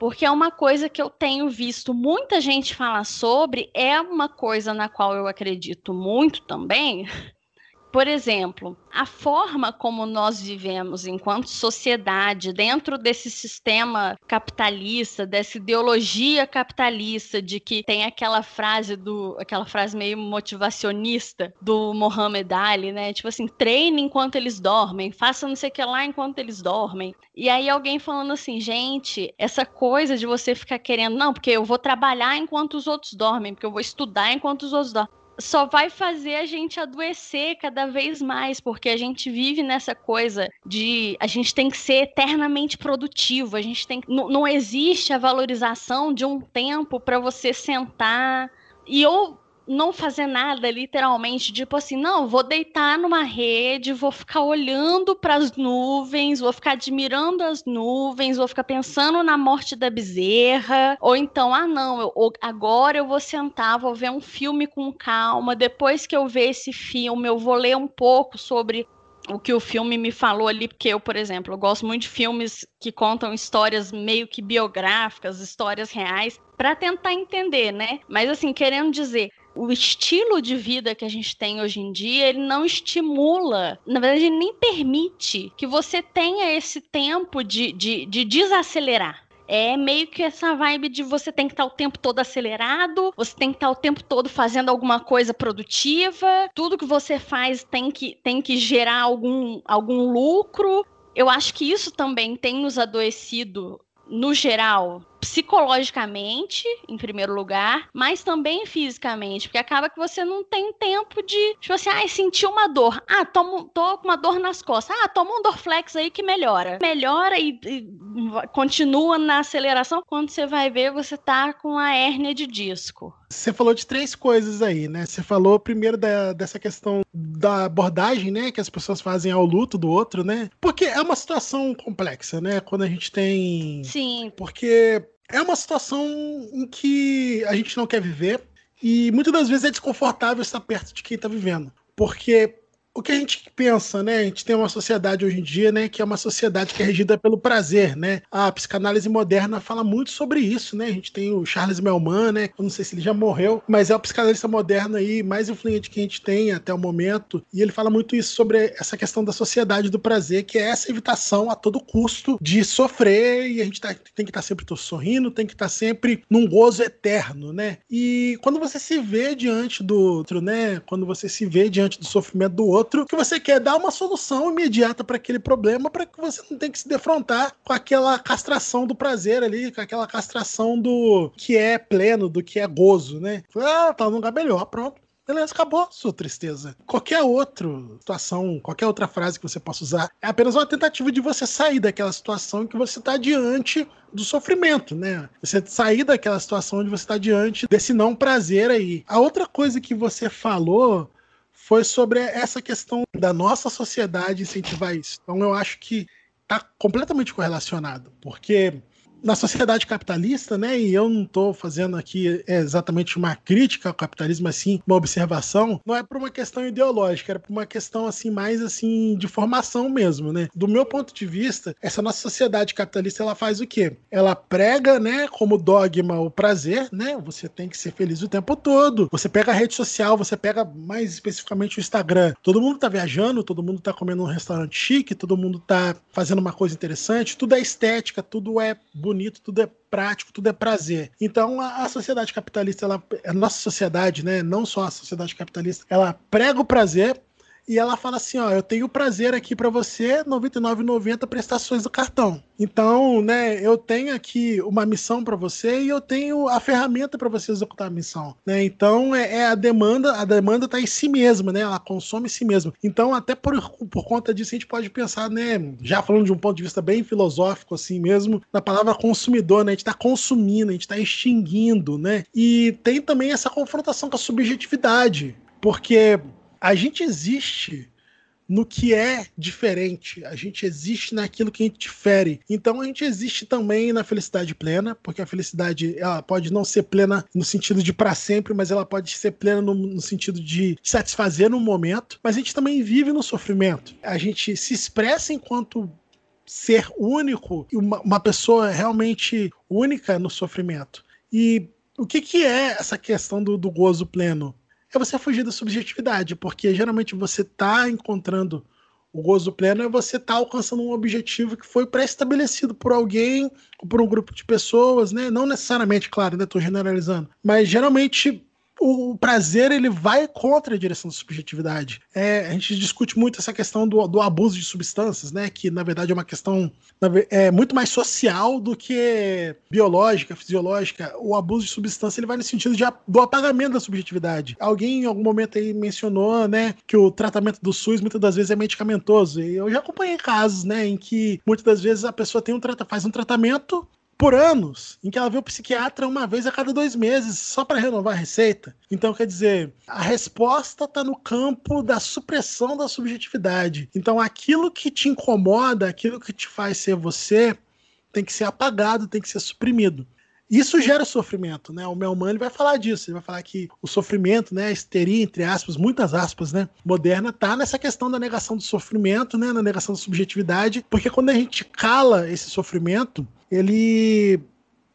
porque é uma coisa que eu tenho visto muita gente falar sobre, é uma coisa na qual eu acredito muito também, por exemplo, a forma como nós vivemos enquanto sociedade, dentro desse sistema capitalista, dessa ideologia capitalista, de que tem aquela frase do. aquela frase meio motivacionista do Mohamed Ali, né? Tipo assim, treine enquanto eles dormem, faça não sei o que lá enquanto eles dormem. E aí alguém falando assim, gente, essa coisa de você ficar querendo, não, porque eu vou trabalhar enquanto os outros dormem, porque eu vou estudar enquanto os outros dormem só vai fazer a gente adoecer cada vez mais, porque a gente vive nessa coisa de a gente tem que ser eternamente produtivo, a gente tem não, não existe a valorização de um tempo para você sentar e ou não fazer nada, literalmente, tipo assim, não, vou deitar numa rede, vou ficar olhando para as nuvens, vou ficar admirando as nuvens, vou ficar pensando na morte da bezerra, ou então, ah, não, eu, agora eu vou sentar, vou ver um filme com calma, depois que eu ver esse filme, eu vou ler um pouco sobre o que o filme me falou ali, porque eu, por exemplo, eu gosto muito de filmes que contam histórias meio que biográficas, histórias reais, para tentar entender, né? Mas assim, querendo dizer, o estilo de vida que a gente tem hoje em dia, ele não estimula, na verdade, ele nem permite que você tenha esse tempo de, de, de desacelerar. É meio que essa vibe de você tem que estar o tempo todo acelerado, você tem que estar o tempo todo fazendo alguma coisa produtiva, tudo que você faz tem que, tem que gerar algum, algum lucro. Eu acho que isso também tem nos adoecido no geral, psicologicamente, em primeiro lugar, mas também fisicamente, porque acaba que você não tem tempo de, tipo assim, ah, senti uma dor. Ah, tomo, tô com uma dor nas costas. Ah, toma um Dorflex aí que melhora. Melhora e, e continua na aceleração. Quando você vai ver, você tá com a hérnia de disco. Você falou de três coisas aí, né? Você falou primeiro da, dessa questão da abordagem, né, que as pessoas fazem ao luto do outro, né? Porque é uma situação complexa, né? Quando a gente tem Sim. Porque é uma situação em que a gente não quer viver e muitas das vezes é desconfortável estar perto de quem está vivendo. Porque o que a gente pensa, né? A gente tem uma sociedade hoje em dia, né, que é uma sociedade que é regida pelo prazer, né? A psicanálise moderna fala muito sobre isso, né? A gente tem o Charles Melman, né? Eu não sei se ele já morreu, mas é o psicanalista moderno aí mais influente que a gente tem até o momento, e ele fala muito isso sobre essa questão da sociedade do prazer, que é essa evitação a todo custo de sofrer e a gente tá, tem que estar tá sempre sorrindo, tem que estar tá sempre num gozo eterno, né? E quando você se vê diante do outro, né? Quando você se vê diante do sofrimento do outro, outro que você quer dar uma solução imediata para aquele problema para que você não tenha que se defrontar com aquela castração do prazer ali, com aquela castração do que é pleno, do que é gozo, né? Ah, tá num melhor, pronto. Beleza, acabou sua tristeza. Qualquer outra situação, qualquer outra frase que você possa usar, é apenas uma tentativa de você sair daquela situação que você está diante do sofrimento, né? Você sair daquela situação onde você está diante desse não prazer aí. A outra coisa que você falou foi sobre essa questão da nossa sociedade incentivar isso. Então eu acho que está completamente correlacionado, porque na sociedade capitalista, né? E eu não estou fazendo aqui exatamente uma crítica ao capitalismo, assim, uma observação. Não é por uma questão ideológica, era por uma questão assim mais assim de formação mesmo, né? Do meu ponto de vista, essa nossa sociedade capitalista ela faz o quê? Ela prega, né, como dogma o prazer, né? Você tem que ser feliz o tempo todo. Você pega a rede social, você pega mais especificamente o Instagram. Todo mundo tá viajando, todo mundo tá comendo num restaurante chique, todo mundo tá fazendo uma coisa interessante, tudo é estética, tudo é bonito, tudo é prático, tudo é prazer. Então a, a sociedade capitalista, ela, a nossa sociedade, né, não só a sociedade capitalista, ela prega o prazer e ela fala assim, ó, eu tenho prazer aqui para você, 99,90 prestações do cartão. Então, né, eu tenho aqui uma missão para você e eu tenho a ferramenta para você executar a missão, né? Então, é, é, a demanda, a demanda tá em si mesma, né? Ela consome si mesma. Então, até por, por conta disso a gente pode pensar, né, já falando de um ponto de vista bem filosófico assim mesmo, na palavra consumidor, né? A gente tá consumindo, a gente tá extinguindo, né? E tem também essa confrontação com a subjetividade, porque a gente existe no que é diferente, a gente existe naquilo que a gente difere. Então a gente existe também na felicidade plena, porque a felicidade ela pode não ser plena no sentido de para sempre, mas ela pode ser plena no, no, sentido de satisfazer no momento. Mas a gente também vive no sofrimento. A gente se expressa enquanto ser único e uma, uma pessoa realmente única no sofrimento. E o que, que é essa questão do, do gozo pleno? É você fugir da subjetividade, porque geralmente você está encontrando o gozo pleno é você tá alcançando um objetivo que foi pré-estabelecido por alguém ou por um grupo de pessoas, né? Não necessariamente, claro, né? Estou generalizando, mas geralmente o prazer ele vai contra a direção da subjetividade. É, a gente discute muito essa questão do, do, abuso de substâncias, né? Que na verdade é uma questão é, muito mais social do que biológica, fisiológica. O abuso de substância ele vai no sentido de, do apagamento da subjetividade. Alguém em algum momento aí mencionou, né, que o tratamento do SUS muitas das vezes é medicamentoso. E eu já acompanhei casos, né, em que muitas das vezes a pessoa tem um faz um tratamento por anos, em que ela vê o psiquiatra uma vez a cada dois meses, só para renovar a receita. Então, quer dizer, a resposta está no campo da supressão da subjetividade. Então, aquilo que te incomoda, aquilo que te faz ser você, tem que ser apagado, tem que ser suprimido. Isso gera sofrimento, né? O Melman vai falar disso, ele vai falar que o sofrimento, né, a histeria, entre aspas, muitas aspas, né, moderna, tá nessa questão da negação do sofrimento, né, na negação da subjetividade, porque quando a gente cala esse sofrimento, ele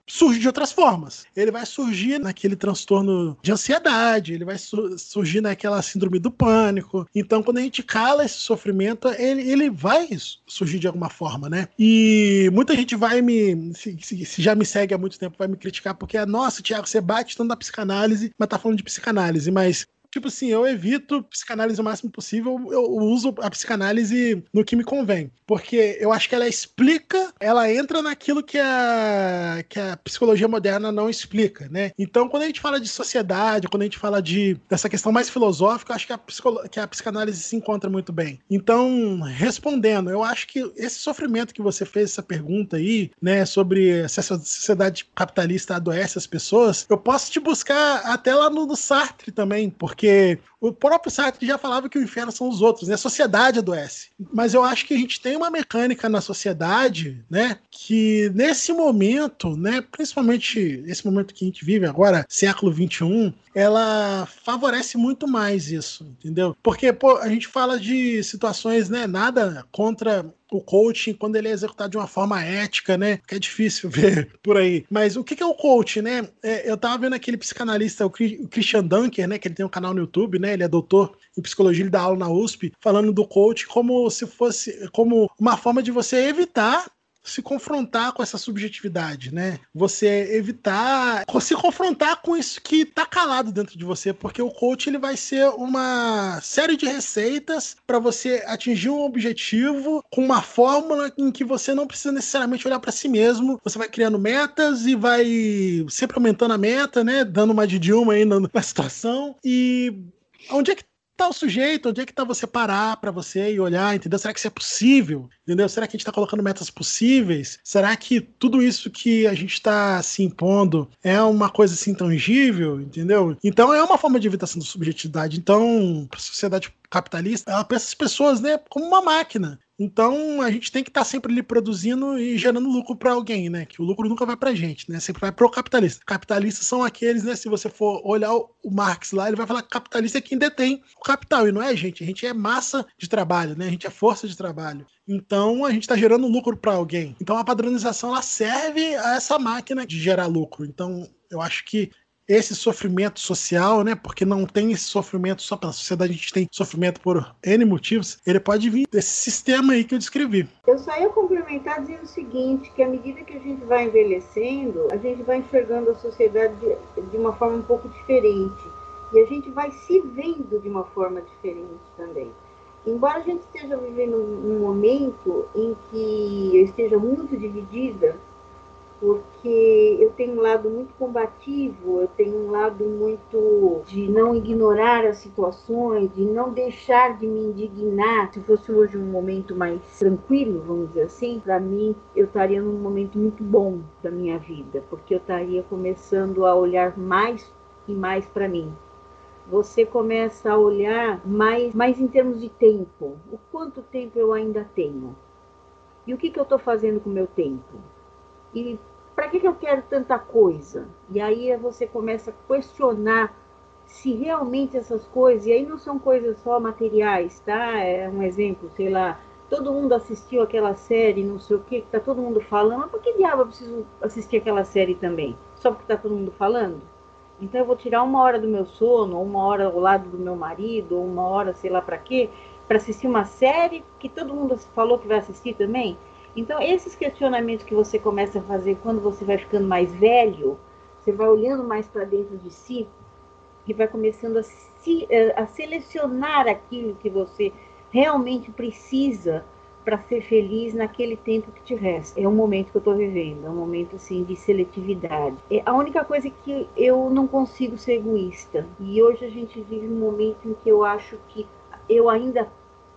surge de outras formas. Ele vai surgir naquele transtorno de ansiedade, ele vai su surgir naquela síndrome do pânico. Então, quando a gente cala esse sofrimento, ele, ele vai surgir de alguma forma, né? E muita gente vai me. Se, se, já me segue há muito tempo, vai me criticar, porque, nossa, Tiago, você bate tanto na psicanálise, mas tá falando de psicanálise. Mas tipo assim, eu evito psicanálise o máximo possível, eu uso a psicanálise no que me convém. Porque eu acho que ela explica, ela entra naquilo que a, que a psicologia moderna não explica, né? Então, quando a gente fala de sociedade, quando a gente fala de dessa questão mais filosófica, eu acho que a, que a psicanálise se encontra muito bem. Então, respondendo, eu acho que esse sofrimento que você fez, essa pergunta aí, né, sobre se a sociedade capitalista adoece as pessoas, eu posso te buscar até lá no, no Sartre também, porque que o próprio Sartre já falava que o inferno são os outros, né? A sociedade adoece. Mas eu acho que a gente tem uma mecânica na sociedade, né? Que nesse momento, né? Principalmente esse momento que a gente vive agora, século 21, ela favorece muito mais isso, entendeu? Porque, pô, a gente fala de situações, né? Nada contra o coaching quando ele é executado de uma forma ética, né? Que é difícil ver por aí. Mas o que é o coaching, né? É, eu tava vendo aquele psicanalista, o Christian Dunker, né? Que ele tem um canal no YouTube, né? Ele é doutor em psicologia, ele dá aula na USP, falando do coaching como se fosse como uma forma de você evitar se confrontar com essa subjetividade, né? Você evitar se confrontar com isso que tá calado dentro de você, porque o coach ele vai ser uma série de receitas para você atingir um objetivo com uma fórmula em que você não precisa necessariamente olhar para si mesmo. Você vai criando metas e vai sempre aumentando a meta, né? Dando uma de Dilma aí na, na situação. E onde é que tá o sujeito, onde é que tá você parar para você e olhar, entendeu? Será que isso é possível? Entendeu? Será que a gente tá colocando metas possíveis? Será que tudo isso que a gente tá se impondo é uma coisa assim tangível, entendeu? Então é uma forma de evitação da subjetividade. Então, a sociedade capitalista, ela pensa as pessoas, né, como uma máquina. Então a gente tem que estar tá sempre ali produzindo e gerando lucro para alguém, né? Que o lucro nunca vai para gente, né? Sempre vai para o capitalista. Capitalistas são aqueles, né? Se você for olhar o Marx lá, ele vai falar que capitalista é quem detém o capital e não é a gente. A gente é massa de trabalho, né? A gente é força de trabalho. Então a gente está gerando lucro para alguém. Então a padronização ela serve a essa máquina de gerar lucro. Então eu acho que esse sofrimento social, né? Porque não tem esse sofrimento só pela sociedade, a gente tem sofrimento por N motivos, ele pode vir desse sistema aí que eu descrevi. Eu só ia complementar dizendo o seguinte, que à medida que a gente vai envelhecendo, a gente vai enxergando a sociedade de, de uma forma um pouco diferente. E a gente vai se vendo de uma forma diferente também. Embora a gente esteja vivendo um momento em que eu esteja muito dividida, porque eu tenho um lado muito combativo, eu tenho um lado muito de não ignorar as situações, de não deixar de me indignar. Se fosse hoje um momento mais tranquilo, vamos dizer assim, para mim eu estaria num momento muito bom da minha vida, porque eu estaria começando a olhar mais e mais para mim. Você começa a olhar mais, mais em termos de tempo. O quanto tempo eu ainda tenho? E o que, que eu estou fazendo com o meu tempo? E para que, que eu quero tanta coisa? E aí você começa a questionar se realmente essas coisas, e aí não são coisas só materiais, tá? É um exemplo, sei lá, todo mundo assistiu aquela série, não sei o que, que tá todo mundo falando, mas por que diabo eu preciso assistir aquela série também? Só porque tá todo mundo falando? Então eu vou tirar uma hora do meu sono, ou uma hora ao lado do meu marido, ou uma hora sei lá para quê, para assistir uma série que todo mundo falou que vai assistir também? Então, esses questionamentos que você começa a fazer quando você vai ficando mais velho, você vai olhando mais para dentro de si e vai começando a, se, eh, a selecionar aquilo que você realmente precisa para ser feliz naquele tempo que te resta. É o momento que eu estou vivendo, é um momento assim de seletividade. É a única coisa que eu não consigo ser egoísta. E hoje a gente vive um momento em que eu acho que eu ainda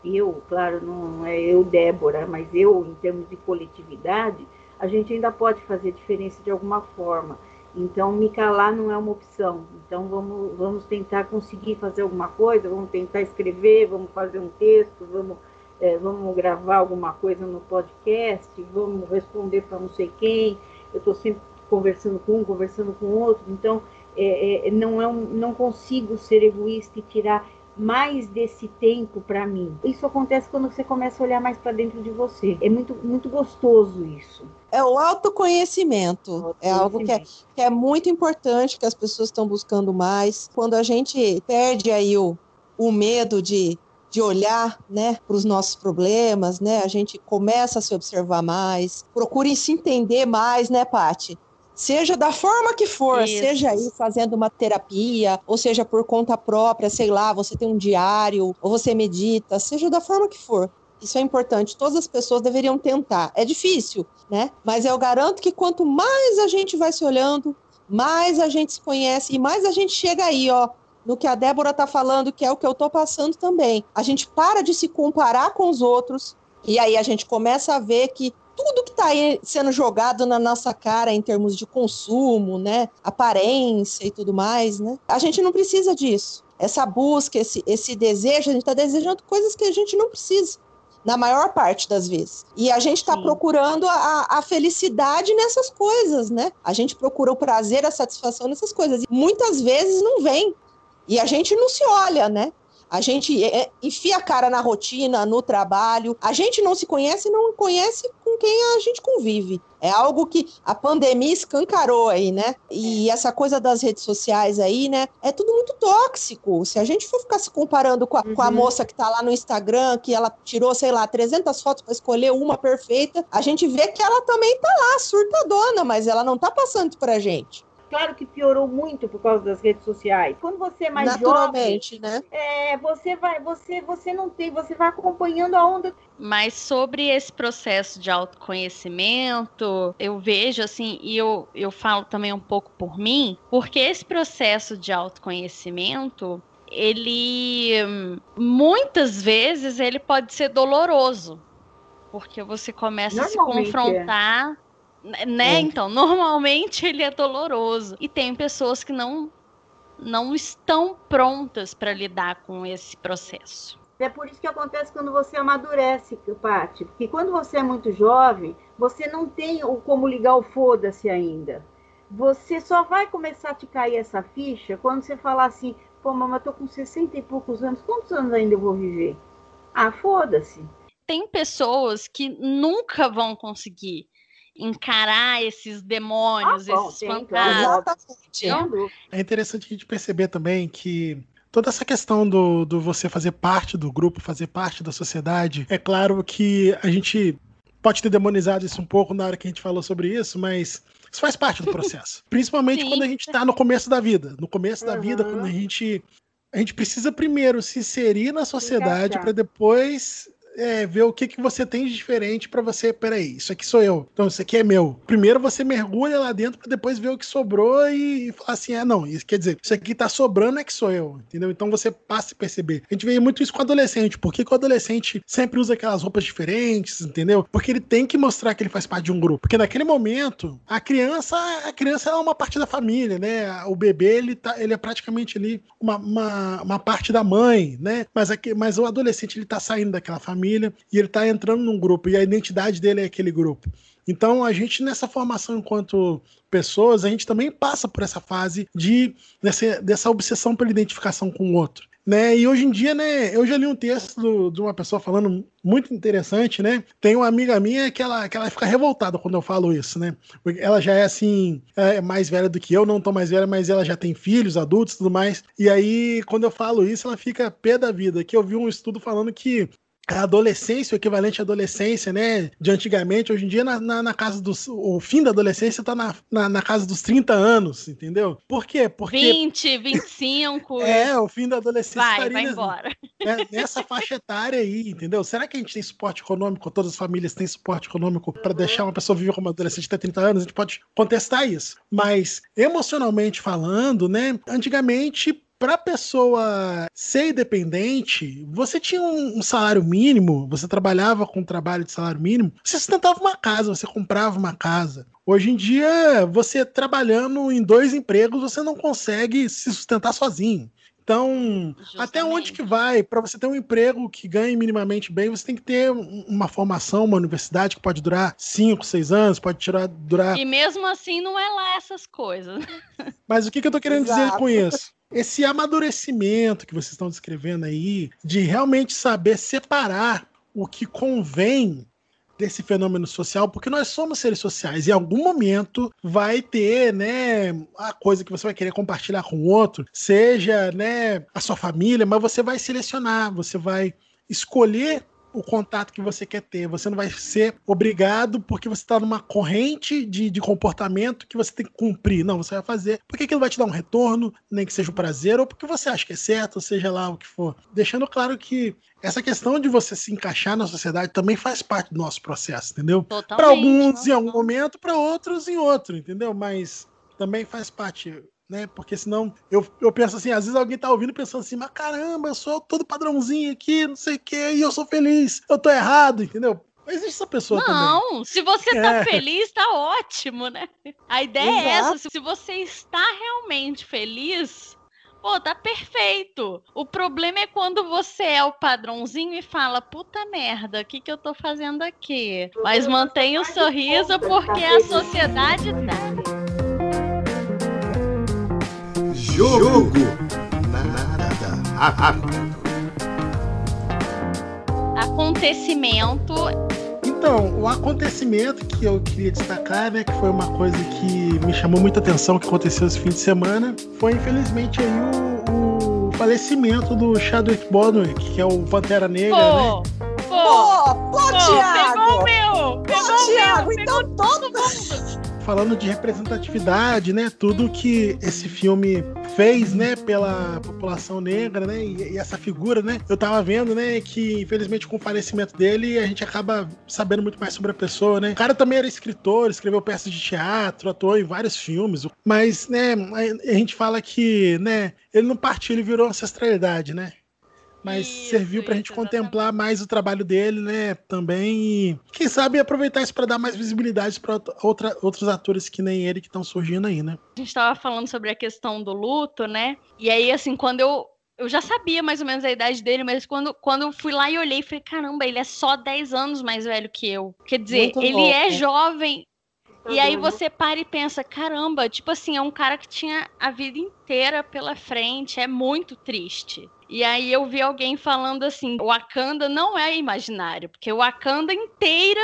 eu, claro, não é eu, Débora, mas eu, em termos de coletividade, a gente ainda pode fazer diferença de alguma forma. Então, me calar não é uma opção. Então, vamos, vamos tentar conseguir fazer alguma coisa, vamos tentar escrever, vamos fazer um texto, vamos, é, vamos gravar alguma coisa no podcast, vamos responder para não sei quem. Eu estou sempre conversando com um, conversando com outro. Então, é, é, não, é um, não consigo ser egoísta e tirar mais desse tempo para mim. Isso acontece quando você começa a olhar mais para dentro de você. É muito, muito gostoso isso. É o autoconhecimento. autoconhecimento. É algo que é, que é muito importante, que as pessoas estão buscando mais. Quando a gente perde aí o, o medo de, de olhar né, para os nossos problemas, né? A gente começa a se observar mais, procure se entender mais, né, Pati? Seja da forma que for, Isso. seja aí fazendo uma terapia, ou seja por conta própria, sei lá, você tem um diário, ou você medita, seja da forma que for. Isso é importante, todas as pessoas deveriam tentar. É difícil, né? Mas eu garanto que quanto mais a gente vai se olhando, mais a gente se conhece e mais a gente chega aí, ó, no que a Débora tá falando, que é o que eu tô passando também. A gente para de se comparar com os outros e aí a gente começa a ver que tudo que está aí sendo jogado na nossa cara em termos de consumo, né, aparência e tudo mais, né, a gente não precisa disso. Essa busca, esse, esse desejo, a gente está desejando coisas que a gente não precisa, na maior parte das vezes. E a gente está procurando a, a felicidade nessas coisas, né? A gente procura o prazer, a satisfação nessas coisas. E muitas vezes não vem. E a gente não se olha, né? A gente é, é, enfia a cara na rotina, no trabalho. A gente não se conhece e não conhece com quem a gente convive. É algo que a pandemia escancarou aí, né? E essa coisa das redes sociais aí, né? É tudo muito tóxico. Se a gente for ficar se comparando com a, com a Uhum. moça que tá lá no Instagram, que ela tirou, sei lá, 300 fotos para escolher uma perfeita, a gente vê que ela também tá lá, surtadona, mas ela não tá passando pra gente. Claro que piorou muito por causa das redes sociais. Quando você é mais jovem, Naturalmente, né? é, você vai, você, você não tem, você vai acompanhando a onda. Mas sobre esse processo de autoconhecimento, eu vejo assim, e eu, eu falo também um pouco por mim, porque esse processo de autoconhecimento, ele muitas vezes ele pode ser doloroso. Porque você começa a se é. confrontar, né? É. Então, normalmente ele é doloroso. E tem pessoas que não não estão prontas para lidar com esse processo. É por isso que acontece quando você amadurece, Paty. Porque quando você é muito jovem, você não tem como ligar o foda-se ainda. Você só vai começar a te cair essa ficha quando você falar assim, pô, mamãe, eu tô com 60 e poucos anos, quantos anos ainda eu vou viver? Ah, foda-se. tem pessoas que nunca vão conseguir encarar esses demônios, Ah, bom, esses fantasmas. claro. É interessante a gente perceber também que toda essa questão do, do você fazer parte do grupo, fazer parte da sociedade, é claro que a gente pode ter demonizado isso um pouco na hora que a gente falou sobre isso, mas isso faz parte do processo. Principalmente Sim. quando a gente está no começo da vida. No começo da vida, Uhum. quando a gente. A gente precisa primeiro se inserir na sociedade para depois é, ver o que, que você tem de diferente para você. Peraí, isso aqui sou eu. Então, isso aqui é meu. Primeiro você mergulha lá dentro para depois ver o que sobrou e, e falar assim: ah, não, isso quer dizer, isso aqui tá sobrando é que sou eu. Entendeu? Então você passa a perceber. A gente vê muito isso com adolescente. Por que, o adolescente sempre usa aquelas roupas diferentes, entendeu? Porque ele tem que mostrar que ele faz parte de um grupo. Porque naquele momento, a criança, a criança é uma parte da família, né? O bebê, ele, tá, ele é praticamente ali uma, uma, uma parte da mãe, né? Mas, aqui, mas o adolescente, ele tá saindo daquela família e ele tá entrando num grupo. E a identidade dele é aquele grupo. Então, a gente, nessa formação enquanto pessoas, a gente também passa por essa fase de dessa, dessa obsessão pela identificação com o outro. Né? E hoje em dia, né, eu já li um texto de uma pessoa falando muito interessante, né? Tem uma amiga minha que ela, que ela fica revoltada quando eu falo isso, né? Porque ela já é assim, é mais velha do que eu, não tão mais velha, mas ela já tem filhos, adultos e tudo mais. E aí, quando eu falo isso, ela fica pé da vida. Que eu vi um estudo falando que a adolescência, o equivalente à adolescência, né? De antigamente, hoje em dia, na, na, na casa dos. O fim da adolescência tá na, na, na casa dos 30 anos, entendeu? Por quê? Porque. 20, 25. É, o fim da adolescência vai, estaria vai embora. é, nessa faixa etária aí, entendeu? Será que a gente tem suporte econômico? Todas as famílias têm suporte econômico para deixar uma pessoa viver como adolescente até 30 anos? A gente pode contestar isso. Mas, emocionalmente falando, né? Antigamente. Para pessoa ser independente, você tinha um, um salário mínimo, você trabalhava com um trabalho de salário mínimo, você sustentava uma casa, você comprava uma casa. Hoje em dia, você trabalhando em dois empregos, você não consegue se sustentar sozinho. Então, até onde que vai? Para você ter um emprego que ganhe minimamente bem, você tem que ter um- uma formação, uma universidade que pode durar 5, 6 anos, pode tirar, durar. E mesmo assim não é lá essas coisas. Mas o que, que eu tô querendo dizer Exato. com isso? Esse amadurecimento que vocês estão descrevendo aí, de realmente saber separar o que convém desse fenômeno social, porque nós somos seres sociais. E em algum momento vai ter, né, a coisa que você vai querer compartilhar com o outro, seja, né, a sua família, mas você vai selecionar, você vai escolher o contato que você quer ter. Você não vai ser obrigado porque você está numa corrente de, de comportamento que você tem que cumprir. Não, você vai fazer porque aquilo vai te dar um retorno, nem que seja um prazer, ou porque você acha que é certo, seja lá o que for. Deixando claro que essa questão de você se encaixar na sociedade também faz parte do nosso processo, entendeu? Para alguns em algum momento, para outros em outro, entendeu? Mas também faz parte né? Porque senão eu, eu penso assim, às vezes alguém tá ouvindo pensando assim, mas caramba, eu sou todo padrãozinho aqui, não sei o quê, e eu sou feliz, eu tô errado, entendeu? Mas existe essa pessoa não, também. Não, se você tá é. feliz, tá ótimo, né? A ideia Exato. é essa. Se você está realmente feliz, Pô, tá perfeito. O problema é quando você é o padrãozinho e fala, puta merda, o que, que eu tô fazendo aqui? Mas mantém o sorriso porque a sociedade tá. Jogo Nada Rápido. Acontecimento. Então, o acontecimento que eu queria destacar, né, que foi uma coisa que me chamou muita atenção que aconteceu esse fim de semana, foi infelizmente aí o, o falecimento do Chadwick Boswick, que é o Pantera Negra, pô, né? Pô, pô, pô, Thiago! Pegou o meu! Pegou pô, Thiago, o meu! Então todo mundo falando de representatividade, né? Tudo que esse filme fez, né, pela população negra, né? E, e, essa figura, né? Eu tava vendo, né, que infelizmente com o falecimento dele a gente acaba sabendo muito mais sobre a pessoa, né? O cara também era escritor, escreveu peças de teatro, atuou em vários filmes, mas, né, a, gente fala que, né, ele não partiu, ele virou ancestralidade, né? Mas isso, serviu para a gente exatamente. contemplar mais o trabalho dele, né? Também e quem sabe aproveitar isso para dar mais visibilidade para outra, outros atores que nem ele que estão surgindo aí, né? A gente estava falando sobre a questão do luto, né? E aí, assim, quando eu eu já sabia mais ou menos a idade dele, mas quando, quando eu fui lá e olhei, falei, caramba, ele é só 10 anos mais velho que eu. Quer dizer, Muito ele louco. é jovem. E aí você para e pensa, caramba, tipo assim, é um cara que tinha a vida inteira pela frente, é muito triste. E aí eu vi alguém falando assim: o Wakanda não é imaginário, porque o Wakanda inteira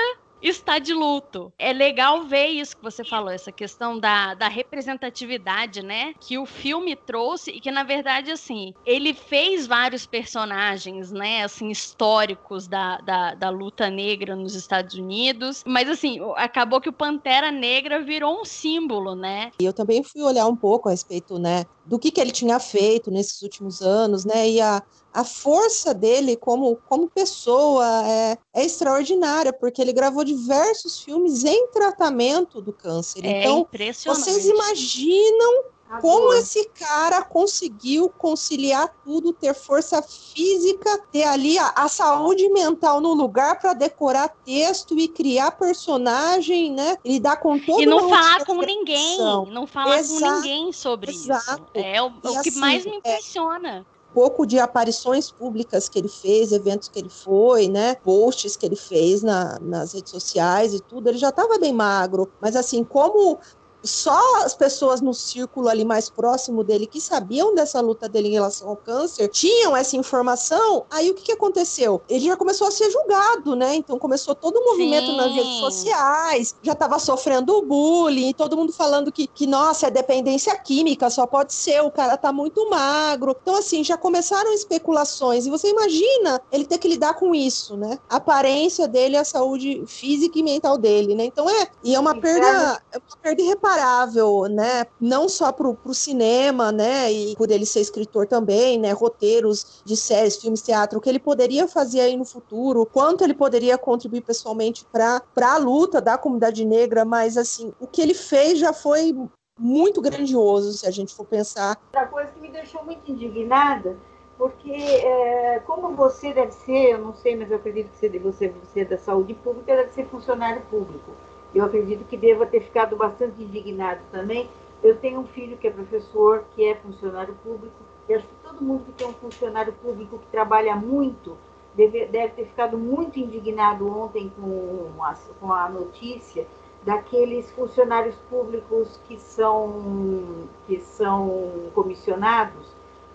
está de luto. É legal ver isso que você falou, essa questão da, da representatividade, né? Que o filme trouxe e que, na verdade, assim, ele fez vários personagens, né? Assim, históricos da, da, da luta negra nos Estados Unidos. Mas, assim, acabou que o Pantera Negra virou um símbolo, né? E eu também fui olhar um pouco a respeito, né? Do que, que ele tinha feito nesses últimos anos, né? E a, a força dele como, como pessoa é, é extraordinária, porque ele gravou diversos filmes em tratamento do câncer. É então, impressionante. vocês imaginam como esse cara conseguiu conciliar tudo, ter força física, ter ali a, a saúde mental no lugar para decorar texto e criar personagem, né? Lidar com todo E não falar com ninguém, não falar Exato, com ninguém sobre Exato. isso. É o, o que assim, mais me é impressiona. É, pouco de aparições públicas que ele fez, eventos que ele foi, né, posts que ele fez na, nas redes sociais e tudo, ele já estava bem magro, mas assim, como só as pessoas no círculo ali mais próximo dele que sabiam dessa luta dele em relação ao câncer tinham essa informação. Aí o que, que aconteceu? Ele já começou a ser julgado, né? Então começou todo o movimento Sim. nas redes sociais, já estava sofrendo bullying, todo mundo falando que, que, nossa, é dependência química, só pode ser, o cara tá muito magro. Então, assim, já começaram especulações. E você imagina ele ter que lidar com isso, né? A aparência dele, a saúde física e mental dele, né? Então é, e é uma perda, é uma perda irreparável imparável, né? Não só para o cinema, né? E por ele ser escritor também, né? Roteiros de séries, filmes, teatro, o que ele poderia fazer aí no futuro, quanto ele poderia contribuir pessoalmente para a luta da comunidade negra, mas assim, o que ele fez já foi muito grandioso, se a gente for pensar. Outra coisa que me deixou muito indignada, porque é, como você deve ser, eu não sei, mas eu acredito que você, você é da saúde pública, deve ser funcionário público eu acredito que deva ter ficado bastante indignado também. Eu tenho um filho que é professor, que é funcionário público, e acho que todo mundo que tem um funcionário público que trabalha muito deve, deve ter ficado muito indignado ontem com a, com a notícia daqueles funcionários públicos que são, que são comissionados,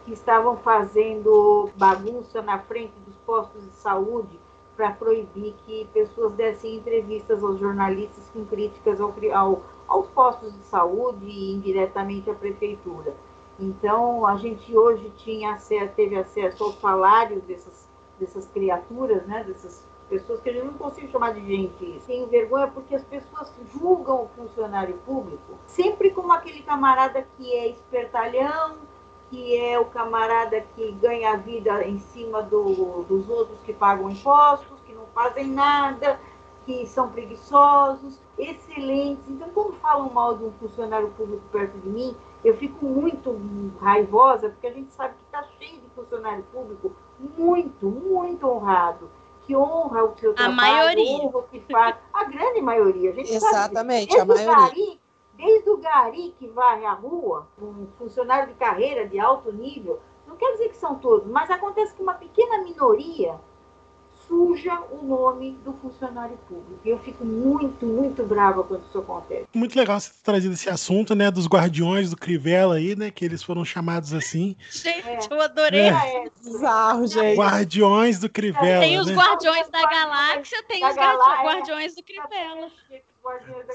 que estavam fazendo bagunça na frente dos postos de saúde para proibir que pessoas dessem entrevistas aos jornalistas com críticas ao, ao, aos postos de saúde e indiretamente à prefeitura. Então, a gente hoje tinha acesso, teve acesso ao salário dessas, dessas criaturas, né, dessas pessoas que a gente não consigo chamar de gente. Tenho vergonha porque as pessoas julgam o funcionário público sempre como aquele camarada que é espertalhão, que é o camarada que ganha a vida em cima do, dos outros que pagam impostos, que não fazem nada, que são preguiçosos, excelentes. Então, quando falam mal de um funcionário público perto de mim, eu fico muito raivosa, porque a gente sabe que está cheio de funcionário público muito, muito honrado, que honra o seu trabalho, a maioria. honra o que faz. A grande maioria. A gente Exatamente, sabe, a maioria. Desde o gari que varre a rua, um funcionário de carreira de alto nível, não quer dizer que são todos, mas acontece que uma pequena minoria suja o nome do funcionário público. E eu fico muito, muito brava quando isso acontece. Muito legal você ter trazido esse assunto, né, dos guardiões do Crivella aí, né, que eles foram chamados assim. Gente, É. eu adorei. É. Bizarro, gente. Guardiões do Crivella, Tem os né? Guardiões da Galáxia, tem Da os Galá- é. Guardiões do Crivella.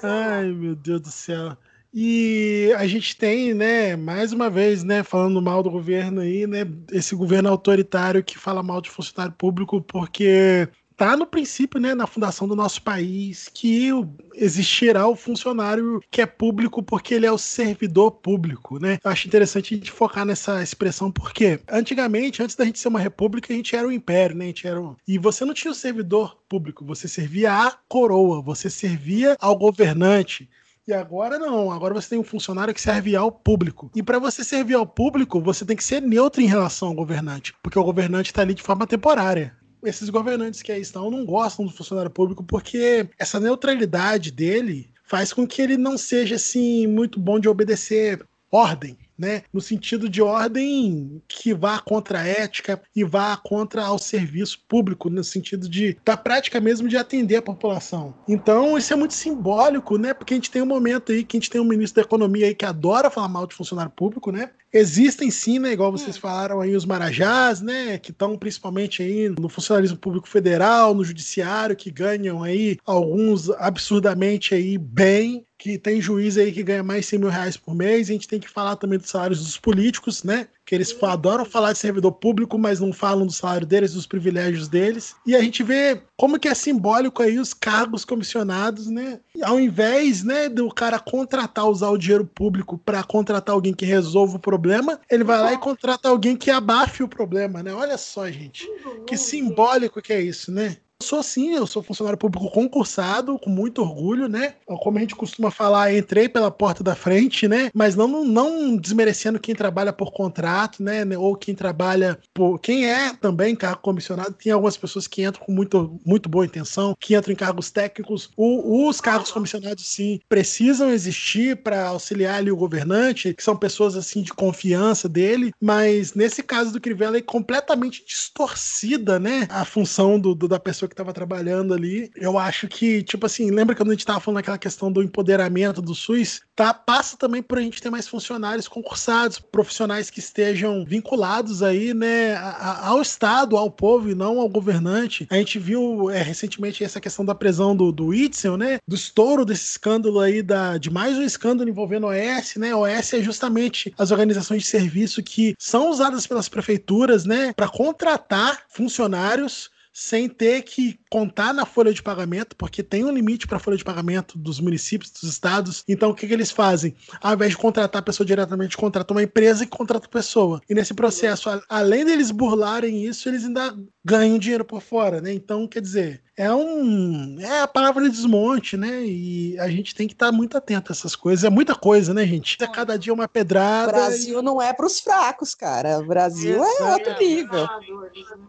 Ai, meu Deus do céu. E a gente tem, né, mais uma vez, né, falando mal do governo aí, né, esse governo autoritário que fala mal de funcionário público porque tá no princípio, né, na fundação do nosso país que existirá o funcionário que é público porque ele é o servidor público, né? Eu acho interessante a gente focar nessa expressão porque antigamente, antes da gente ser uma república, a gente era um império, né? A gente era um... E você não tinha o servidor público, você servia à coroa, você servia ao governante. E agora não, agora você tem um funcionário que serve ao público. E para você servir ao público, você tem que ser neutro em relação ao governante, porque o governante está ali de forma temporária. Esses governantes que aí estão não gostam do funcionário público porque essa neutralidade dele faz com que ele não seja assim muito bom de obedecer ordem, né? No sentido de ordem que vá contra a ética e vá contra ao serviço público, no sentido de da prática mesmo de atender a população. Então, isso é muito simbólico, né? Porque a gente tem um momento aí que a gente tem um ministro da economia aí que adora falar mal de funcionário público, né? Existem sim, né, igual vocês falaram aí, os marajás, né, que estão principalmente aí no funcionalismo público federal, no judiciário, que ganham aí alguns absurdamente aí bem, que tem juiz aí que ganha mais de 100 mil reais por mês. A gente tem que falar também dos salários dos políticos, né, que eles adoram falar de servidor público, mas não falam do salário deles, dos privilégios deles. E a gente vê como que é simbólico aí os cargos comissionados, né? Ao invés, né, do cara contratar, usar o dinheiro público para contratar alguém que resolva o problema, ele vai lá e contrata alguém que abafe o problema, né? Olha só, gente. Que simbólico que é isso, né? Sou sim, eu sou funcionário público concursado, com muito orgulho, né? Como a gente costuma falar, entrei pela porta da frente, né? Mas não, não desmerecendo quem trabalha por contrato, né? Ou quem trabalha por. Quem é também cargo comissionado, tem algumas pessoas que entram com muito, muito boa intenção, que entram em cargos técnicos. O- os cargos comissionados, sim, precisam existir para auxiliar ali o governante, que são pessoas assim de confiança dele, mas nesse caso do Crivella é completamente distorcida, né? A função do, do- da pessoa que estava trabalhando ali. Eu acho que, tipo assim, lembra quando a gente estava falando daquela questão do empoderamento do SUS? Tá, passa também por a gente ter mais funcionários concursados, profissionais que estejam vinculados aí, né, ao Estado, ao povo e não ao governante. A gente viu é, recentemente essa questão da prisão do, do Itzel, né, do estouro desse escândalo aí, da, de mais um escândalo envolvendo OS, né, OS é justamente as organizações de serviço que são usadas pelas prefeituras, né, para contratar funcionários sem ter que contar na folha de pagamento, porque tem um limite para a folha de pagamento dos municípios, dos estados. Então, o que, que eles fazem? Ao invés de contratar a pessoa diretamente, contratam uma empresa que contrata a pessoa. E nesse processo, além deles burlarem isso, eles ainda ganham dinheiro por fora, né? Então, quer dizer, é um. É a palavra de desmonte, né? E a gente tem que estar muito atento a essas coisas. É muita coisa, né, gente? É cada dia uma O pedrada. Brasil não é para os fracos, cara. O Brasil é Exato. outro nível.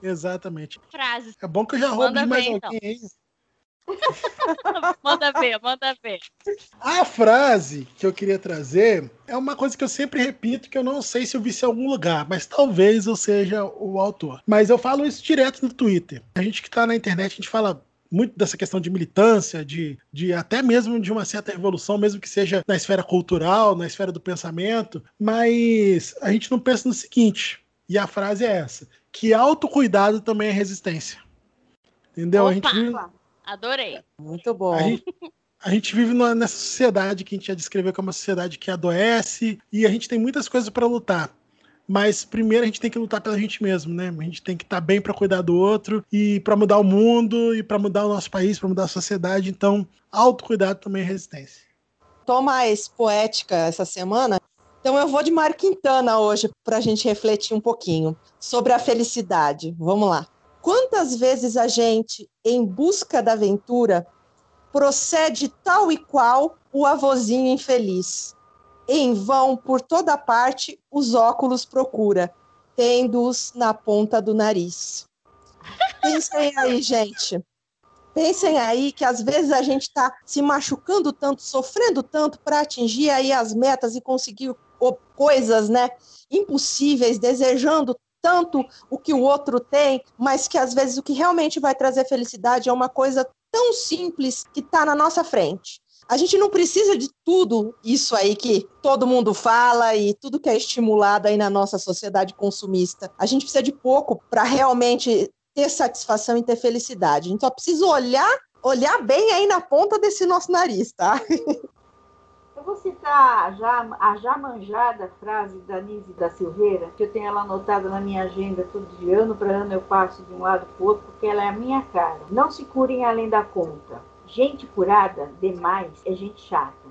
e- Exatamente. Frases. É bom que eu já roubo de mais ver, alguém aí. Manda ver, manda ver. A frase que eu queria trazer é uma coisa que eu sempre repito, que eu não sei se eu vi isso em algum lugar, mas talvez eu seja o autor. Mas eu falo isso direto no Twitter. A gente que tá na internet, a gente fala muito dessa questão de militância, de, de até mesmo de uma certa revolução, mesmo que seja na esfera cultural, na esfera do pensamento, mas a gente não pensa no seguinte, e a frase é essa, que autocuidado também é resistência. Entendeu? A gente Opa! Adorei. Muito bom. a gente, a gente vive nessa sociedade que a gente já descreveu como uma sociedade que adoece e a gente tem muitas coisas para lutar. mas primeiro a gente tem que lutar pela gente mesmo, né? A gente tem que estar tá bem para cuidar do outro e para mudar o mundo e para mudar o nosso país, para mudar a sociedade. Então, autocuidado também é resistência. Tô mais poética essa semana, então eu vou de Mário Quintana hoje para a gente refletir um pouquinho sobre a felicidade. Vamos lá. Quantas vezes a gente, em busca da aventura, procede tal e qual o avozinho infeliz? Em vão, por toda parte, os óculos procura, tendo-os na ponta do nariz. Pensem aí, gente. Pensem aí que às vezes a gente está se machucando tanto, sofrendo tanto para atingir aí as metas e conseguir coisas, né, impossíveis, desejando tanto o que o outro tem, mas que às vezes o que realmente vai trazer felicidade é uma coisa tão simples que está na nossa frente. A gente não precisa de tudo isso aí que todo mundo fala e tudo que é estimulado aí na nossa sociedade consumista. A gente precisa de pouco para realmente ter satisfação e ter felicidade. A gente só precisa olhar, olhar bem aí na ponta desse nosso nariz, tá? vou citar já, a já manjada frase da Nise da Silveira, que eu tenho ela anotada na minha agenda todo de ano para ano eu passo de um lado para o outro, porque ela é a minha cara. Não se curem além da conta. Gente curada demais é gente chata.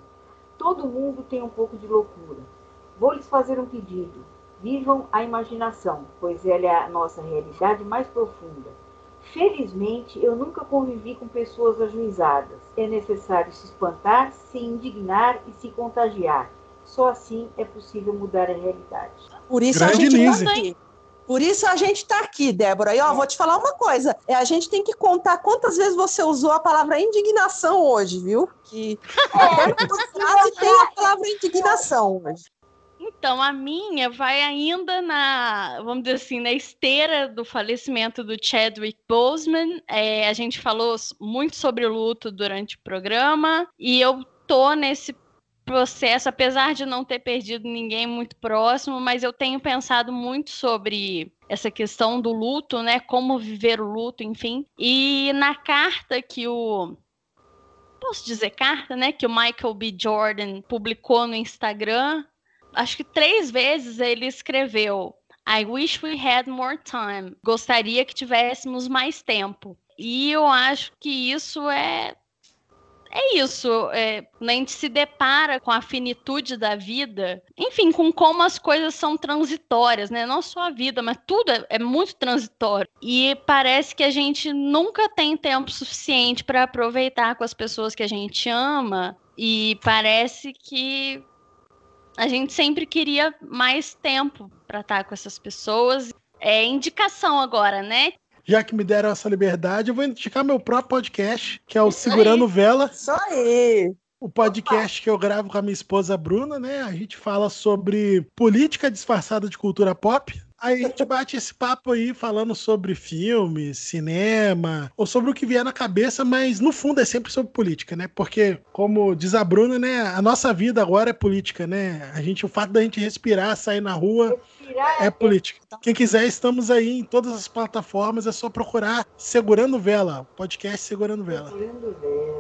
Todo mundo tem um pouco de loucura. Vou lhes fazer um pedido. Vivam a imaginação, pois ela é a nossa realidade mais profunda Felizmente, eu nunca convivi com pessoas ajuizadas. É necessário se espantar, se indignar e se contagiar. Só assim é possível mudar a realidade. Por isso Grande a gente Lise. aqui. Por isso a gente está aqui, Débora. E ó, vou te falar uma coisa: é, a gente tem que contar quantas vezes você usou a palavra indignação hoje, viu? Que é, frase tem a palavra indignação hoje. Então, a minha vai ainda na, vamos dizer assim, na esteira do falecimento do Chadwick Boseman. É, a gente falou muito sobre o luto durante o programa e eu tô nesse processo, apesar de não ter perdido ninguém muito próximo, mas eu tenho pensado muito sobre essa questão do luto, né? Como viver o luto, enfim. E na carta que o posso dizer carta, né, que o Michael B. Jordan publicou no Instagram, acho que três vezes ele escreveu I wish we had more time. Gostaria que tivéssemos mais tempo. E eu acho que isso é é isso. É, a gente se depara com a finitude da vida, enfim, com como as coisas são transitórias, né? Não só a vida, mas tudo é, é muito transitório. E parece que a gente nunca tem tempo suficiente para aproveitar com as pessoas que a gente ama. E parece que a gente sempre queria mais tempo para estar com essas pessoas. É indicação agora, né? Já que me deram essa liberdade, eu vou indicar meu próprio podcast, que é o Segurando aí. Vela. Isso aí! O podcast Opa. que eu gravo com a minha esposa Bruna, né? A gente fala sobre política disfarçada de cultura pop. Aí a gente bate esse papo aí falando sobre filmes, cinema, ou sobre o que vier na cabeça, mas no fundo é sempre sobre política, né? Porque, como diz a Bruna, né, a nossa vida agora é política, né? A gente, o fato da gente respirar, sair na rua, é política. Quem quiser, estamos aí em todas as plataformas, é só procurar Segurando Vela, podcast Segurando Vela.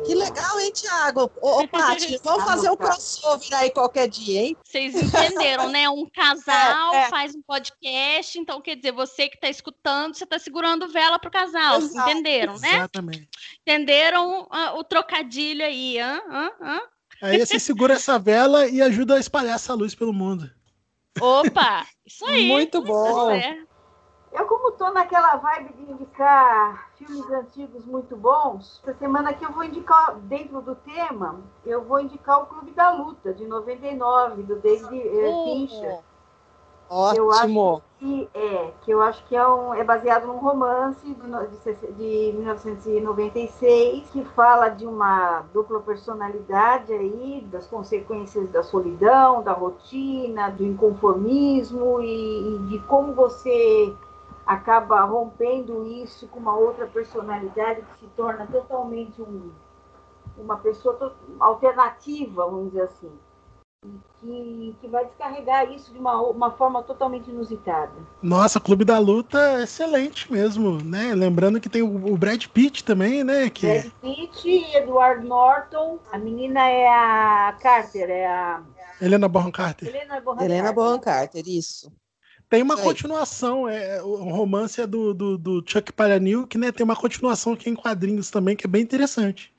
Que legal, hein, Thiago? Ô, ô Paty, vamos fazer um crossover aí qualquer dia, hein? Vocês entenderam, né? Um casal é, é. faz um podcast, então quer dizer, você que está escutando, você está segurando vela pro casal, Exato. entenderam, né? Exatamente. Entenderam uh, o trocadilho aí, hã? Hã? Hã? Aí você segura essa vela e ajuda a espalhar essa luz pelo mundo. Opa! Isso aí! Muito bom! Eu, como estou naquela vibe de indicar filmes antigos muito bons, essa semana aqui eu vou indicar, dentro do tema, eu vou indicar o Clube da Luta, de 99, do David uh, Fincher. Ótimo. Eu acho que é, que eu acho que é, um, é baseado num romance de, de, de 1996 que fala de uma dupla personalidade aí, das consequências da solidão, da rotina, do inconformismo e, e de como você acaba rompendo isso com uma outra personalidade que se torna totalmente um, uma pessoa alternativa, vamos dizer assim que, que vai descarregar isso de uma, uma forma totalmente inusitada. Nossa, Clube da Luta é excelente mesmo, né? Lembrando que tem o, o Brad Pitt também, né? Que... Brad Pitt e Edward Norton. A menina é a Carter, é a. Helena Bonham Carter. Helena Bonham Helena Carter, Bonham Carter isso. Tem uma continuação, é, o romance é do, do, do Chuck Palahniuk, né? Tem uma continuação aqui em quadrinhos também, que é bem interessante.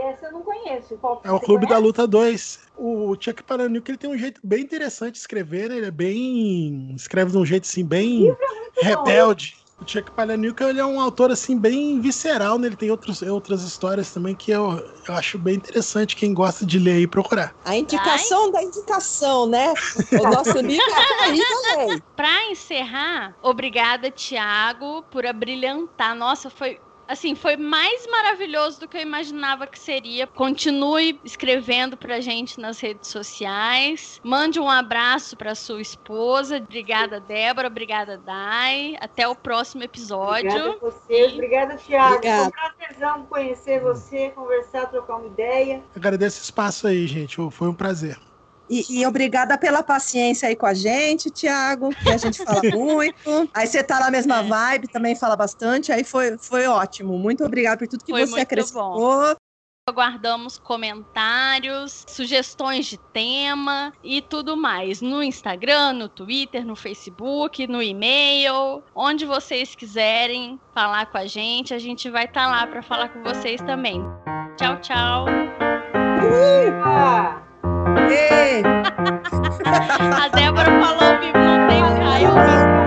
Essa eu não conheço. Qual, é o Clube conhece? da Luta 2. O Chuck Palahniuk ele tem um jeito bem interessante de escrever, né? Ele é bem... escreve de um jeito, assim, bem é rebelde. Bom. O Chuck Palahniuk ele é um autor assim bem visceral, né? Ele tem outros, outras histórias também que eu, eu acho bem interessante quem gosta de ler e procurar. A indicação Ai. da indicação, né? O nosso livro é aí também. Para encerrar, obrigada Tiago por abrilhantar. Nossa, foi assim, foi mais maravilhoso do que eu imaginava que seria. Continue escrevendo pra gente nas redes sociais. Mande um abraço pra sua esposa. Obrigada, Débora. Obrigada, Dai. Até o próximo episódio. Obrigada a vocês. Obrigada, Thiago. Obrigada. Foi um prazerzão conhecer você, conversar, trocar uma ideia. Agradeço o espaço aí, gente. Foi um prazer. E, e, obrigada pela paciência aí com a gente, Tiago, que a gente fala muito. Aí você tá na mesma vibe, também fala bastante, aí foi, foi ótimo. Muito obrigada por tudo que foi você acrescentou. Bom. Aguardamos comentários, sugestões de tema e tudo mais no Instagram, no Twitter, no Facebook, no e-mail, onde vocês quiserem falar com a gente, a gente vai estar tá lá para falar com vocês também. Tchau, tchau. Uh! A Débora falou, não tem o raio.